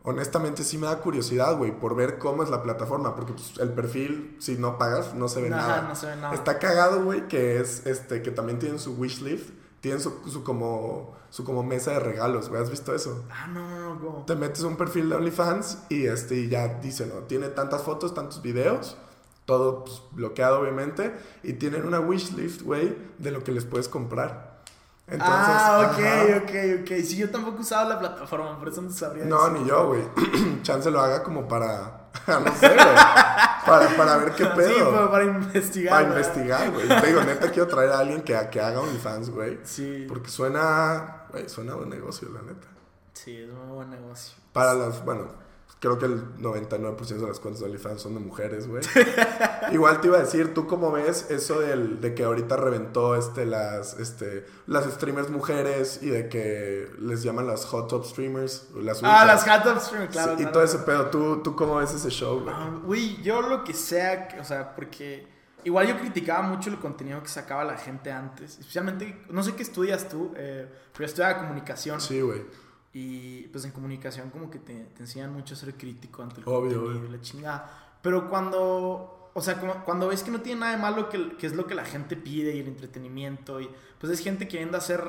Honestamente sí me da curiosidad, güey, por ver cómo es la plataforma, porque pues, el perfil, si no pagas, no se ve nada. No se ve nada. Está cagado, güey, que es, este, que también tienen su wishlist tienen su, su, como, su como mesa de regalos, güey. ¿Has visto eso? Ah, no, no, no. Te metes un perfil de OnlyFans y, este, y ya dice, ¿no? Tiene tantas fotos, tantos videos, todo pues, bloqueado, obviamente. Y tienen una wishlist, güey, de lo que les puedes comprar. Entonces, ah, ok, ok, ok. Si yo tampoco usaba la plataforma, por eso no sabría. No, ni yo, güey. Chance lo haga como para no sé, güey. Para, para, ver qué pedo. Sí, para, investigar. Para investigar, güey. Te digo, neta, quiero traer a alguien que, que haga OnlyFans, güey. Sí. Porque suena, güey, suena buen negocio, la neta. Sí, es un buen negocio. Para las, bueno, Creo que el 99% de las cuentas de OnlyFans son de mujeres, güey. Igual te iba a decir, ¿tú cómo ves eso del, de que ahorita reventó este, las, este, las streamers mujeres y de que les llaman las hot top streamers? Las ah, las hot top streamers, claro. y todo ese pedo, ¿tú, ¿tú cómo ves ese show, güey? Ah, güey, yo lo que sea, o sea, porque igual yo criticaba mucho el contenido que sacaba la gente antes. Especialmente, no sé qué estudias tú, eh, pero yo estudiaba comunicación. Sí, güey. Y pues en comunicación como que te, te enseñan mucho a ser crítico ante el Obvio, contenido la chingada. Pero cuando, o sea, como, cuando ves que no tiene nada de malo que, que, es lo que la gente pide y el entretenimiento, y pues es gente queriendo hacer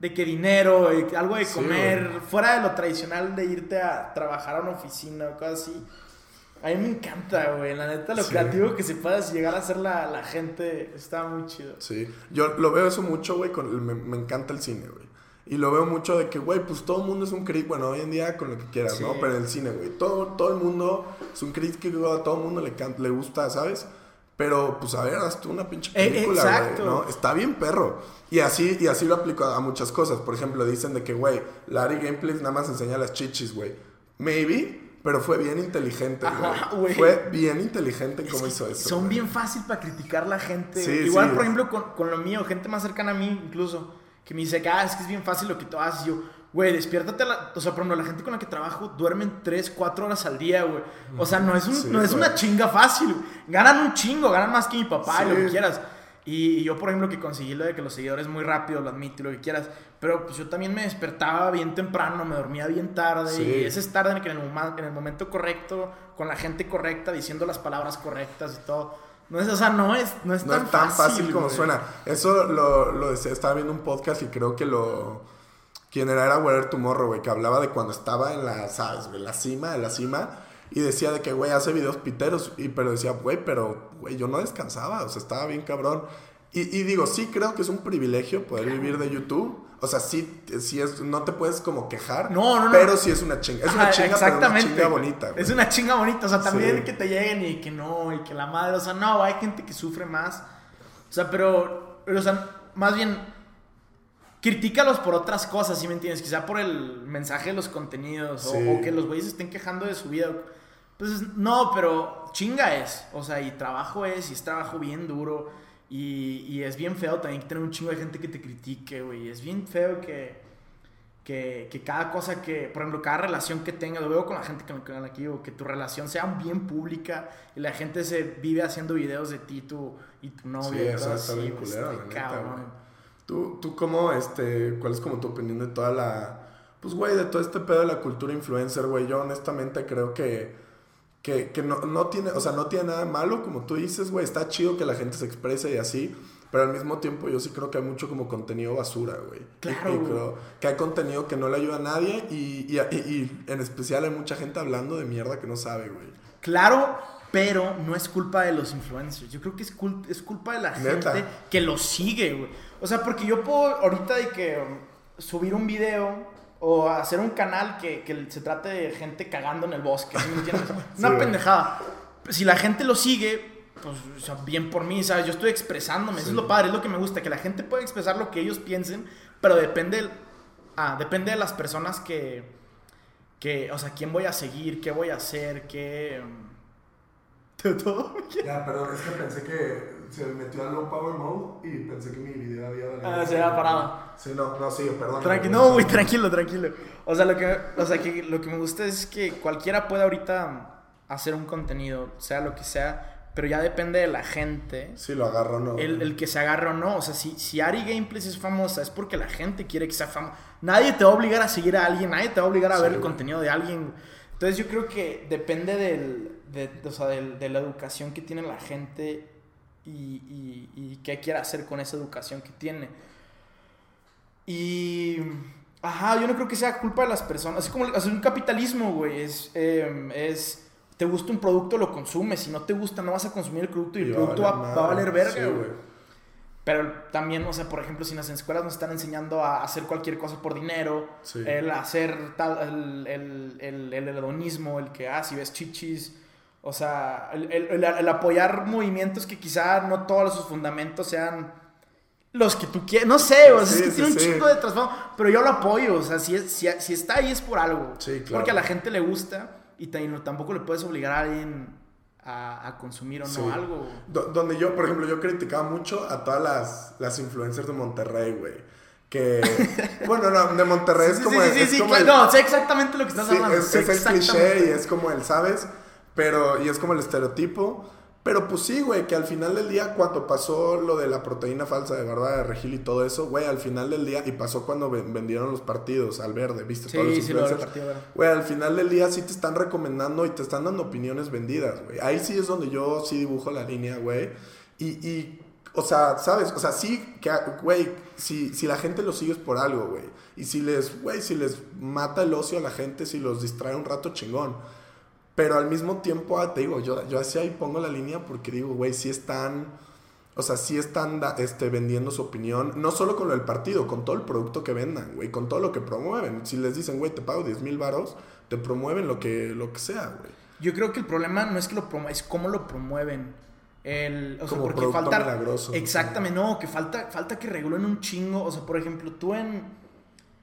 de que dinero, y algo de comer, fuera de lo tradicional de irte a trabajar a una oficina o cosas así. A mí me encanta, güey. La neta, lo creativo que se pueda llegar a hacer la, la, gente está muy chido. Sí, yo lo veo eso mucho, güey. Me, me encanta el cine, güey. Y lo veo mucho de que, güey, pues todo el mundo es un crítico. Bueno, hoy en día con lo que quieras, ¿no? Pero en el cine, güey. Todo, todo el mundo es un crítico, a todo el mundo le, le gusta, ¿sabes? Pero, pues, a ver, haz tú una pinche eh, película, güey. ¿no? Está bien perro. Y así, y así lo aplico a, muchas cosas. Por ejemplo, dicen de que, güey, Larry Gameplays nada más enseña las chichis, güey. Maybe, pero fue bien inteligente, güey. Fue bien inteligente cómo hizo eso. Son bien fácil para criticar la gente. Igual, por ejemplo, con, con, lo mío, gente más cercana a mí, incluso, que me dice que, ah, es que es bien fácil lo que tú haces. Y yo, güey, despiértate. La... O sea, por ejemplo, la gente con la que trabajo duermen 3, 4 horas al día, güey. O sea, no es, un, no es una chinga fácil. Ganan un chingo, ganan más que mi papá y lo que quieras. Y, yo, por ejemplo, que conseguí lo de que los seguidores muy rápido, lo admito y lo que quieras. Pero pues yo también me despertaba bien temprano, me dormía bien tarde. Y ese es tarde en, el, en el momento correcto, con la gente correcta, diciendo las palabras correctas y todo. No es, o sea, no es, no es tan, fácil, como suena. Eso lo, lo decía, estaba viendo un podcast y creo que lo quien era, era Weather Tomorrow, güey, que hablaba de cuando estaba en la, ¿sabes? En la cima, en la cima. Y decía de que, güey, hace videos piteros. Y, pero decía, güey, pero, güey, yo no descansaba. O sea, estaba bien cabrón. Y, y, digo, sí creo que es un privilegio poder vivir de YouTube. O sea, sí, sí es, no te puedes como quejar. No, no, no. Pero sí es una chinga. Es una chinga, exactamente. una chinga bonita. Es una chinga bonita. O sea, también que te lleguen y que no, y que la madre. O sea, no, hay gente que sufre más. O sea, pero, pero o sea, más bien Critícalos por otras cosas, ¿sí me entiendes? Quizá por el mensaje de los contenidos o, que los güeyes estén quejando de su vida. Pues no, pero chinga es. O sea, y trabajo es, y es trabajo bien duro. Y, es bien feo también tener un chingo de gente que te critique, güey. Es bien feo que, que, cada cosa que, por ejemplo, cada relación que tengas, lo veo con la gente que me quedan aquí, o que tu relación sea bien pública y la gente se vive haciendo videos de ti tú, y tu novio. Sí, eso está bien culero, ¿Tú, tú cómo, este, cuál es como tu opinión de toda la, pues, güey, de todo este pedo de la cultura influencer, güey? Yo honestamente creo que, que, que no, no, tiene, o sea, no tiene nada malo, como tú dices, güey, está chido que la gente se exprese y así, pero al mismo tiempo yo sí creo que hay mucho como contenido basura, güey. Claro. Y, creo que hay contenido que no le ayuda a nadie y, y, y, en especial hay mucha gente hablando de mierda que no sabe, güey. Claro, pero no es culpa de los influencers. Yo creo que es, es culpa de la gente que los sigue, güey. O sea, porque yo puedo ahorita de que um, subir un video o hacer un canal que, se trate de gente cagando en el bosque, ¿me entiendes? Una pendejada. Si la gente lo sigue, pues o sea, bien por mí, ¿sabes? Yo estoy expresándome, eso es lo padre, es lo que me gusta, que la gente pueda expresar lo que ellos piensen, pero depende, ah, depende de las personas que, que, o sea, quién voy a seguir, qué voy a hacer, qué... Um, ¿Todo? Ya, perdón, es que pensé que se metió a low power mode y pensé que mi video había Ah, se había parado. Sí, no, no, sí, perdón. Tranquilo, no, güey, tranquilo, tranquilo. O sea, lo que, o sea, que lo que me gusta es que cualquiera puede ahorita hacer un contenido, sea lo que sea, pero ya depende de la gente. Si lo agarra o no. El, el, que se agarra o no. O sea, si, si Ari Gameplays es famosa, es porque la gente quiere que sea famosa. Nadie te va a obligar a seguir a alguien, nadie te va a obligar a ver el contenido de alguien. Entonces yo creo que depende del, de, o sea, de, la educación que tiene la gente y, y, qué quiere hacer con esa educación que tiene. Y... Ajá, yo no creo que sea culpa de las personas. Es como es un capitalismo, güey. Es, em, es, te gusta un producto, lo consumes. Si no te gusta, no vas a consumir el producto y, el producto va, a valer verga, güey. Pero también, o sea, por ejemplo, si en las escuelas nos están enseñando a hacer cualquier cosa por dinero, el hacer tal, el, el, el, el, hedonismo, el que, ah, si ves chichis, o sea, el, el, el, apoyar movimientos que quizá no todos sus fundamentos sean los que tú quieres. No sé, o sea, es que tiene un chingo de trasfondo. Pero yo lo apoyo, o sea, si, es, si, si está ahí es por algo. Sí, claro. Porque a la gente le gusta y tampoco le puedes obligar a alguien a, a consumir o no algo. donde yo, por ejemplo, yo criticaba mucho a todas las, las influencers de Monterrey, güey que bueno no de Monterrey es como sí, sí, sí, no sé exactamente lo que estás hablando es, es el cliché y es como el sabes pero, y es como el estereotipo. Pero pues sí, güey, que al final del día, cuando pasó lo de la proteína falsa de Bárbara de Regil y todo eso, güey, al final del día, y pasó cuando vendieron los partidos al verde, ¿viste? Sí, Todos los sí, lo partido, Güey, al final del día sí te están recomendando y te están dando opiniones vendidas, güey. Ahí sí es donde yo sí dibujo la línea, güey. Y, y, o sea, ¿sabes? O sea, sí, que, güey, si, si la gente lo sigue es por algo, güey. Y si les, güey, si les mata el ocio a la gente, si los distrae un rato, chingón. Pero al mismo tiempo, ah, te digo, yo, yo así ahí pongo la línea porque digo, güey, sí están, o sea, sí están este, vendiendo su opinión, no solo con del partido, con todo el producto que vendan, güey, con todo lo que promueven. Si les dicen, güey, te pago 10 mil varos, te promueven lo que, lo que sea, güey. Yo creo que el problema no es que lo promuevan, es cómo lo promueven. El, o sea, Como porque producto falta. milagroso. Exactamente, no, que falta, falta que regulen un chingo. O sea, por ejemplo, tú en.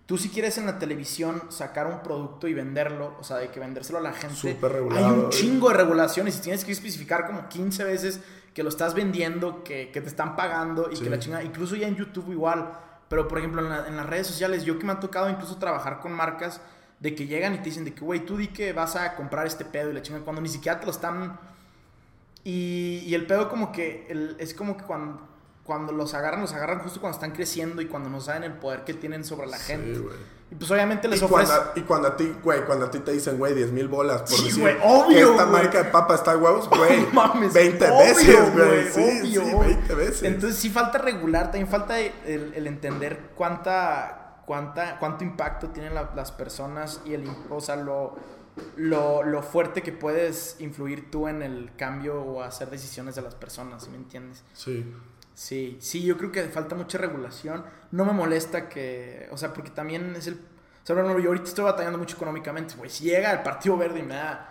Tú si quieres en la televisión sacar un producto y venderlo, o sea, de que vendérselo a la gente, Súper hay regulado, un güey. chingo de regulaciones y tienes que especificar como 15 veces que lo estás vendiendo, que, que te están pagando y Sí. que la chingada, incluso ya en YouTube igual, pero por ejemplo en, la- en las redes sociales, yo que me ha tocado incluso trabajar con marcas de que llegan y te dicen de que, güey, tú di que vas a comprar este pedo y la chingada, cuando ni siquiera te lo están... Y, y el pedo como que, el- es como que cuando, cuando los agarran, los agarran justo cuando están creciendo y cuando no saben el poder que tienen sobre la gente. Sí, güey. Y pues obviamente les ofrecen... y cuando a ti, güey, cuando a ti te dicen, güey, 10 mil bolas por Sí, decir obvio, que esta marca de papa está huevos, güey, No mames, 20 obvio, veces, güey. Sí, obvio, sí, obvio. 20 veces. Entonces sí falta regular, también falta el, el entender cuánta, cuánta, cuánto impacto tienen la- las personas y el, o sea, lo, lo, lo fuerte que puedes influir tú en el cambio o hacer decisiones de las personas, ¿sí me entiendes? sí. Sí, sí, yo creo que falta mucha regulación. No me molesta que, o sea, porque también es el... O sea, yo ahorita estoy batallando mucho económicamente, güey. Si llega el Partido Verde y me da...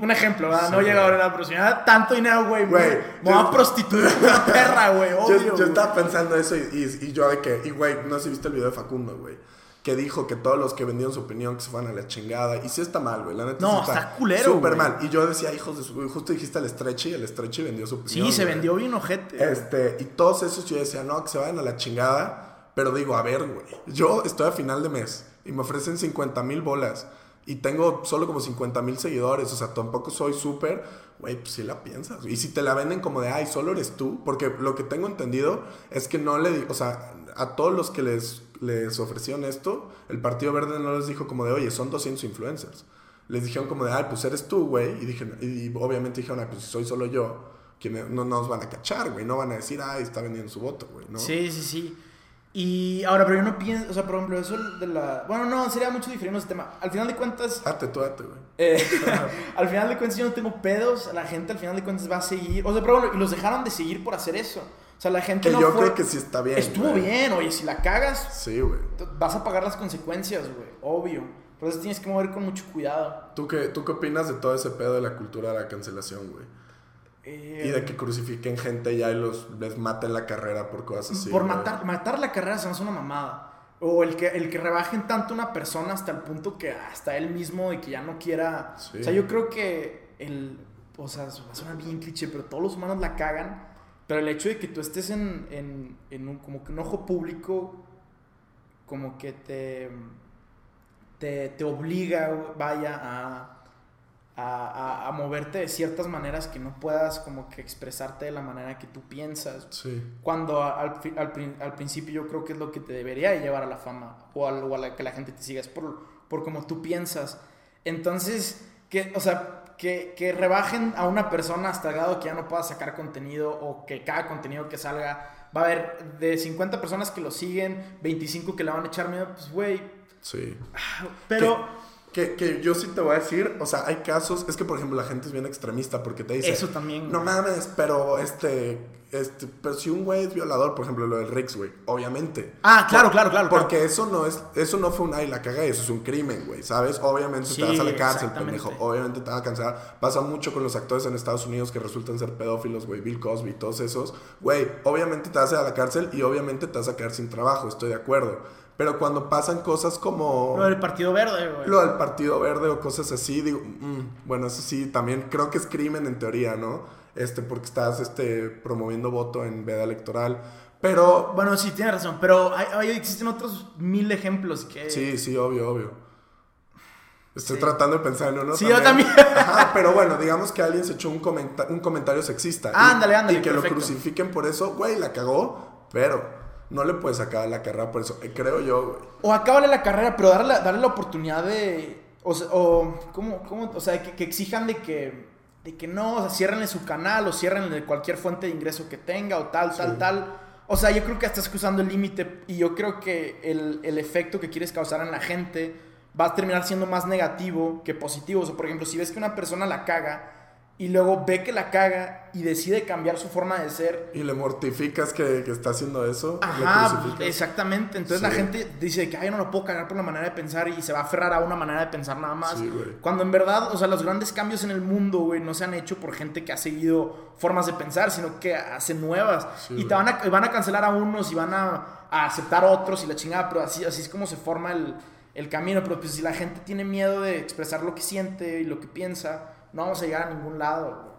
Un ejemplo, ¿verdad? Sí, no llega ahora me da tanto dinero, güey, Güey, me, yo- a prostituir una perra, güey, Yo, obvio. yo güey. estaba pensando eso y, y- y yo de que, y güey, no sé si viste el video de Facundo, güey. Que dijo que todos los que vendieron su opinión que se fueran a la chingada. Y sí está mal, güey. La neta No, sí está culero, Súper mal. Y yo decía, hijos de su. Justo dijiste el Stretchy y el Stretchy vendió su opinión. Sí, se güey. vendió bien ojete. Este, y todos esos yo decía, no, que se vayan a la chingada. Pero digo, a ver, güey. Yo estoy a final de mes y me ofrecen 50 mil bolas. Y tengo solo como 50 mil seguidores. O sea, tampoco soy súper. Güey, pues sí la piensas. Y si te la venden como de, ay, solo eres tú. Porque lo que tengo entendido es que no le O sea, a todos los que les, les ofrecieron esto, el Partido Verde no les dijo como de, oye, son 200 influencers. Les dijeron como de, ay, pues eres tú, güey. Y, dije, y obviamente dijeron, ay, pues si soy solo yo, que no nos van a cachar, güey. No van a decir, ay, está vendiendo su voto, güey, ¿no? Sí, sí, sí. Y ahora, pero yo no pienso, o sea, por ejemplo, eso de la... Bueno, no, sería mucho diferente ese tema. Al final de cuentas, Date tú, date, güey. Eh, al final de cuentas yo no tengo pedos, la gente al final de cuentas va a seguir, o sea, pero bueno, y los dejaron de seguir por hacer eso. O sea, la gente Que no yo fue- creo que sí está bien. Estuvo güey. bien, oye, si la cagas, Sí, güey. vas a pagar las consecuencias, güey, obvio. Entonces tienes que mover con mucho cuidado. ¿Tú qué, ¿Tú qué opinas de todo ese pedo de la cultura de la cancelación, güey? Eh, Y de que crucifiquen gente ya y los les maten la carrera por cosas así. por güey. matar, matar la carrera se me hace una mamada. O el que, el que rebajen tanto una persona hasta el punto que hasta él mismo y que ya no quiera. Sí. O sea, yo creo que el. O sea, suena bien cliché, pero todos los humanos la cagan. Pero el hecho de que tú estés en, en, en un, como que un ojo público, como que te. te, te obliga, vaya, a, a, a- a moverte de ciertas maneras que no puedas como que expresarte de la manera que tú piensas. Sí. Cuando a- al, al, al principio yo creo que es lo que te debería de llevar a la fama o, al- o a la que la gente te siga, es por, por como tú piensas. Entonces, que, o sea, que, que rebajen a una persona hasta el grado que ya no pueda sacar contenido o que cada contenido que salga va a haber de 50 personas que lo siguen, 25 que le van a echar miedo, pues güey. Sí. Pero Que, que yo sí te voy a decir, o sea, hay casos, es que por ejemplo la gente es bien extremista porque te dice, eso también. no mames, pero este, este, pero si un güey es violador, por ejemplo lo del Rix, güey, obviamente. Ah, claro, claro, claro. Porque eso no es, eso no fue un ay la cagué, eso es un crimen, güey, ¿sabes? Obviamente Sí, te vas a la cárcel, pendejo. Obviamente te van a cancelar. Pasa mucho con los actores en Estados Unidos que resultan ser pedófilos, güey, Bill Cosby, todos esos. Güey, obviamente te vas a ir a la cárcel y obviamente te vas a quedar sin trabajo, estoy de acuerdo. Pero cuando pasan cosas como Lo del Partido Verde, güey. lo del Partido Verde o cosas así, digo, mm, bueno, eso sí, también creo que es crimen en teoría, ¿no? Este, porque estás este, promoviendo voto en veda electoral. Pero Bueno, sí, tienes razón. Pero hay, hay- existen otros mil ejemplos que. Sí, sí, obvio, obvio. Estoy Sí. tratando de pensar en uno. Sí, yo también. Ajá, pero bueno, digamos que alguien se echó un, comenta- un comentario sexista. y- Ándale, ándale, Y que perfecto. lo crucifiquen por eso, güey, la cagó, pero no le puedes sacar la carrera por eso. Eh, creo yo, güey. O acábale la carrera, pero darle, la- darle la oportunidad de. O, sea, o ¿cómo, cómo? O sea, que, que exijan de que. De que no, o sea, ciérrenle su canal o ciérrenle cualquier fuente de ingreso que tenga o tal, tal, Sí. tal. O sea, yo creo que estás cruzando el límite y yo creo que el, el efecto que quieres causar en la gente va a terminar siendo más negativo que positivo. O sea, por ejemplo, si ves que una persona la caga y luego ve que la caga y decide cambiar su forma de ser. Y le mortificas que, que está haciendo eso. Ajá, exactamente. Entonces la gente dice que Ay, no lo puedo cagar por la manera de pensar y se va a aferrar a una manera de pensar nada más. Cuando en verdad, o sea, los grandes cambios en el mundo, güey, no se han hecho por gente que ha seguido formas de pensar, sino que hace nuevas. y te van a, van a cancelar a unos y van a, a, aceptar a otros y la chingada, pero así, así es como se forma el, el camino. Pero pues si la gente tiene miedo de expresar lo que siente y lo que piensa no vamos a llegar a ningún lado,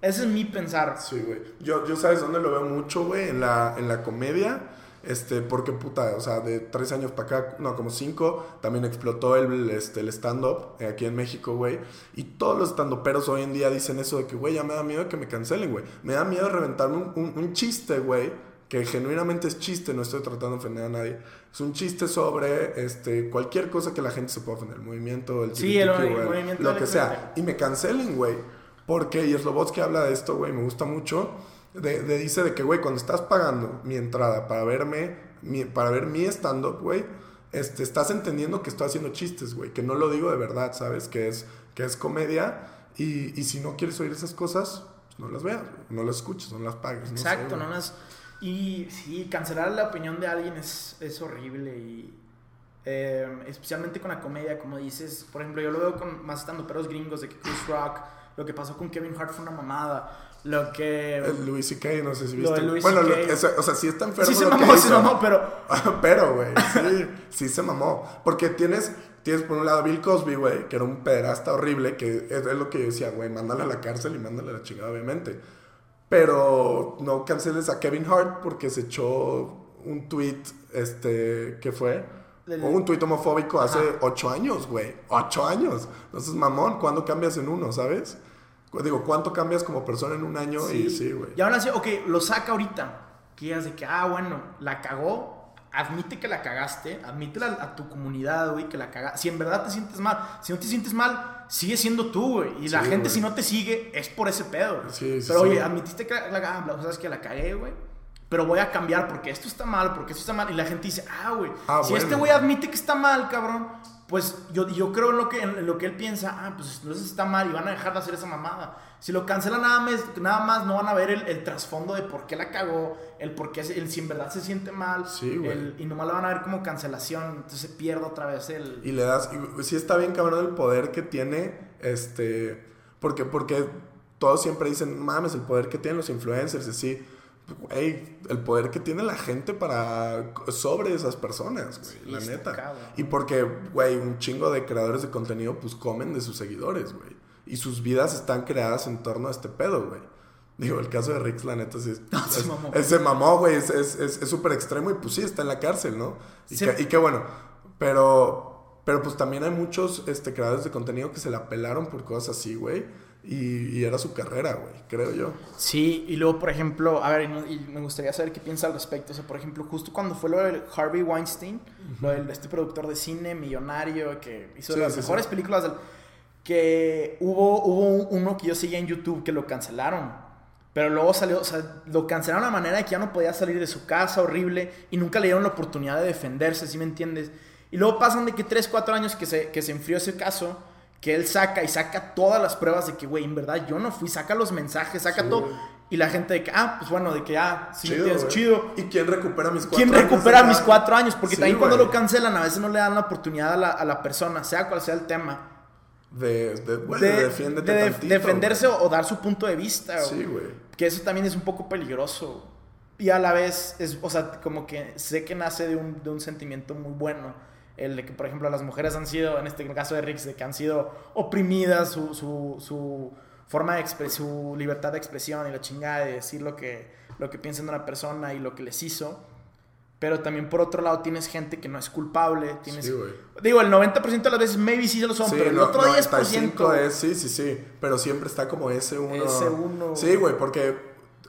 Ese es mi pensar. Sí, güey. Yo, yo sabes dónde lo veo mucho, güey, en la, en la comedia. Este, porque puta, o sea, de tres años para acá, no, como cinco, también explotó el, este, el stand-up aquí en México, güey. Y todos los stand-uperos hoy en día dicen eso de que, güey, ya me da miedo que me cancelen, güey. Me da miedo reventarme un, un, un chiste, güey, que genuinamente es chiste, no estoy tratando de ofender a nadie. Es un chiste sobre este, cualquier cosa que la gente se pueda ofender, el movimiento, el, sí, el, movimiento, lo que sea. Y me cancelen, güey. Porque, y que habla de esto, güey, me gusta mucho. De, dice de que, güey, cuando estás pagando mi entrada para verme, para ver mi stand-up, güey, este, estás entendiendo que estoy haciendo chistes, güey, que no lo digo de verdad, ¿sabes? Que es, que es comedia. Y, y si no quieres oír esas cosas, pues no las veas, no las escuches, no las pagues. Exacto, no las y sí, cancelar la opinión de alguien es, es horrible y eh, especialmente con la comedia, como dices, por ejemplo, yo lo veo con más estando peros gringos de que Chris Rock, lo que pasó con Kevin Hart fue una mamada. Lo que. El Louis C.K., no sé si viste. bueno, o sea, sí está enfermo. Sí se mamó, se mamó, pero. pero, güey, sí, sí se mamó. Porque tienes, tienes por un lado Bill Cosby, güey, que era un pederasta horrible, que es, es lo que yo decía, güey, mándale a la cárcel y mándale a la chingada, obviamente. Pero no canceles a Kevin Hart porque se echó un tweet, este, ¿qué fue? O un tweet homofóbico hace ocho años, güey. Ocho años. Entonces, mamón, ¿cuándo cambias en uno, sabes? Digo, ¿cuánto cambias como persona en un año? Y sí, güey. Y ahora sí, ok, lo saca ahorita. Que ya de que, ah, bueno, la cagó, admite que la cagaste, admite a, tu comunidad, güey, que la cagaste. Si en verdad te sientes mal, si no te sientes mal, sigue siendo tú, güey. Y la gente, si no te sigue, es por ese pedo. Sí, sí, Pero, oye, admitiste que la, la, sabes que la cagué, güey. Pero voy a cambiar porque esto está mal, porque esto está mal. Y la gente dice, ah, güey, ah, si este güey admite que está mal, cabrón, pues yo, yo creo en lo, que, en lo que él piensa, ah, pues entonces está mal y van a dejar de hacer esa mamada. Si lo cancelan nada más, nada más no van a ver el, trasfondo de por qué la cagó, el por qué, el, si en verdad se siente mal. Sí, güey. Y nomás lo van a ver como cancelación, entonces se pierde otra vez el... Y le das, y, sí está bien cabrón el poder que tiene, este, porque, porque todos siempre dicen, mames, el poder que tienen los influencers, así. Güey, el poder que tiene la gente para sobre esas personas, güey, la neta. y porque, güey, un chingo de creadores de contenido pues comen de sus seguidores, güey y sus vidas están creadas en torno a este pedo, güey. Digo, el caso de Rix, la neta, sí es. se mamó. Ese mamó, güey. Es súper extremo y pues sí, está en la cárcel, ¿no? Y, qué, bueno. Pero, pero pues también hay muchos este, creadores de contenido que se la pelaron por cosas así, güey. Y, y, era su carrera, güey, creo yo. Sí, y luego, por ejemplo, a ver, y me gustaría saber qué piensa al respecto. O sea, por ejemplo, justo cuando fue lo de Harvey Weinstein, lo de este productor de cine millonario que hizo las mejores películas del que hubo, hubo uno que yo seguía en YouTube que lo cancelaron. Pero luego salió, o sea, lo cancelaron de manera de que ya no podía salir de su casa, horrible, y nunca le dieron la oportunidad de defenderse, ¿sí me entiendes? Y luego pasan de que 3, 4 años que se, que se enfrió ese caso, que él saca y saca todas las pruebas de que, güey, en verdad yo no fui, saca los mensajes, saca todo. Y la gente de que, ah, pues bueno, de que, ah, sí, chido. chido. ¿Y quién recupera mis cuatro ¿Quién recupera mis cuatro años? Porque también cuando lo cancelan, a veces no le dan la oportunidad a la, a la persona, sea cual sea el tema de, de, defenderse o, dar su punto de vista. Sí, güey. Que eso también es un poco peligroso. Y a la vez, es, o sea, como que sé que nace de un, de un sentimiento muy bueno. El de que, por ejemplo, las mujeres han sido, en este caso de Rix, de que han sido oprimidas, su, su, su forma de expresión, su libertad de expresión y la chingada de decir lo que, lo que piensan de una persona y lo que les hizo. Pero también por otro lado tienes gente que no es culpable. Tienes, digo, el 90% de las veces maybe sí lo son, pero el otro 10%... Es, sí, sí, sí. Pero siempre está como ese uno. Ese uno. Sí, güey, porque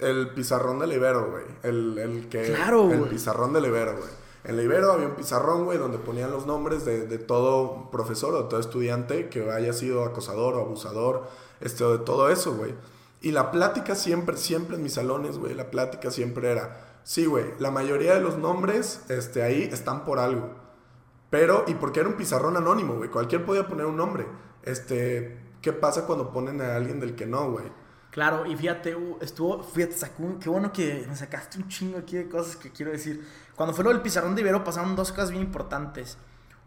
el pizarrón del Ibero, güey. El, el que... Claro, El pizarrón del Ibero, güey. En el Ibero había un pizarrón, güey, donde ponían los nombres de, de, todo profesor o todo estudiante que haya sido acosador o abusador, este, de todo eso, güey. Y la plática siempre, siempre en mis salones, güey, la plática siempre era Sí, güey. La mayoría de los nombres este, ahí están por algo. Pero, y porque era un pizarrón anónimo, güey. Cualquier podía poner un nombre. Este, ¿qué pasa cuando ponen a alguien del que no, güey? Claro, y fíjate, uh, estuvo, fíjate, sacó qué bueno que me sacaste un chingo aquí de cosas que quiero decir. Cuando fue lo del pizarrón de Ibero pasaron dos cosas bien importantes.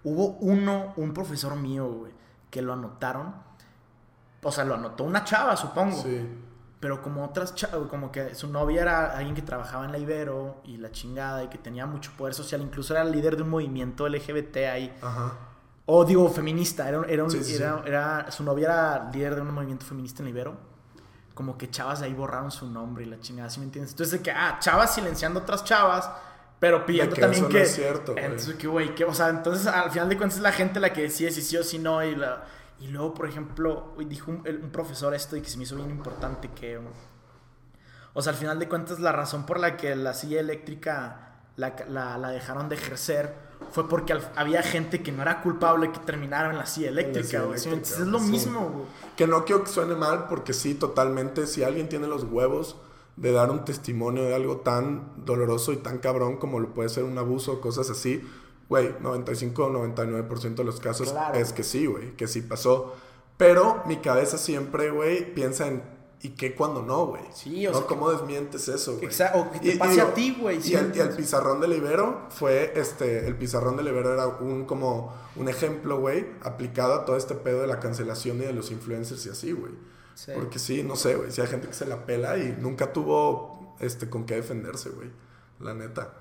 Hubo uno, un profesor mío, güey, que lo anotaron. O sea, lo anotó una chava, supongo. Sí. Pero como otras chavas, como que su novia era alguien que trabajaba en la Ibero y la chingada y que tenía mucho poder social, incluso era líder de un movimiento LGBT ahí. Ajá. O digo, feminista, era, era, un- Sí, sí, era- era- su novia era líder de un movimiento feminista en la Ibero. Como que chavas de ahí borraron su nombre y la chingada, ¿sí me entiendes? Entonces, de que, ah, chavas silenciando a otras chavas, pero pidiendo que también eso no que... es cierto, güey. entonces, que, güey, que, o sea, entonces al final de cuentas es la gente la que decide si sí o si no y la... Y luego, por ejemplo, dijo un, un profesor esto y que se me hizo bien importante que... O sea, al final de cuentas la razón por la que la silla eléctrica la, la- la dejaron de ejercer fue porque al- había gente que no era culpable que terminara en la silla eléctrica, güey. eléctrica, es lo sí. mismo, güey. Que no quiero que suene mal, porque sí, totalmente. Si alguien tiene los huevos de dar un testimonio de algo tan doloroso y tan cabrón como lo puede ser un abuso o cosas así, güey, 95 o 99% de los casos Claro. es que sí, güey, que sí pasó. Pero mi cabeza siempre, güey, piensa en. ¿Y qué cuando no, güey? Sí, o ¿No? sea, ¿Cómo desmientes eso, güey? Exacto, o que te pase a ti, güey, Y, el, y el entonces- pizarrón del Ibero fue, este, el pizarrón del Ibero era un, como, un ejemplo, güey, aplicado a todo este pedo de la cancelación y de los influencers y así, güey. Sí. Porque sí, no sé, güey, si hay gente que se la pela y nunca tuvo, este, con qué defenderse, güey. La neta.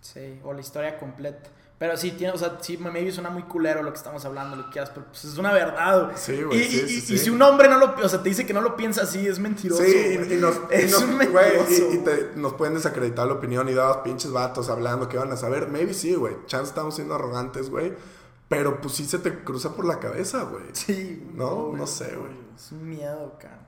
Sí, o la historia completa. Pero sí, tiene, o sea, sí, maybe suena muy culero lo que estamos hablando, lo que quieras, pero pues es una verdad, güey. Sí, güey, Y, sí, y- sí, y si un hombre no lo, o sea, te dice que no lo piensa así, es mentiroso. Sí, y, nos, es nos- un güey, mentiroso. y- y te- nos pueden desacreditar la opinión y dados pinches vatos hablando que van a saber. Maybe sí, güey. Chance estamos siendo arrogantes, güey. Pero pues sí se te cruza por la cabeza, güey. Sí, No, no sé, güey. Es un miedo, cara.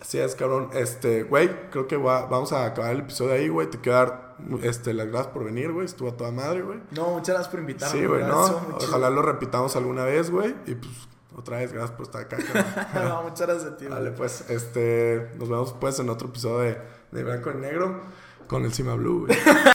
Así es, cabrón. Este, güey, creo que va- vamos a acabar el episodio ahí, güey. Te quiero dar este, las gracias por venir, güey. Estuvo a toda madre, güey. No, muchas gracias por invitarme. Sí, güey, ¿no? Ojalá lo repitamos alguna vez, güey. Y pues, otra vez, gracias por estar acá, cabrón. no, muchas gracias a ti. Vale, pues, este, nos vemos pues en otro episodio de, de Blanco y Negro con el Cima Blue, güey.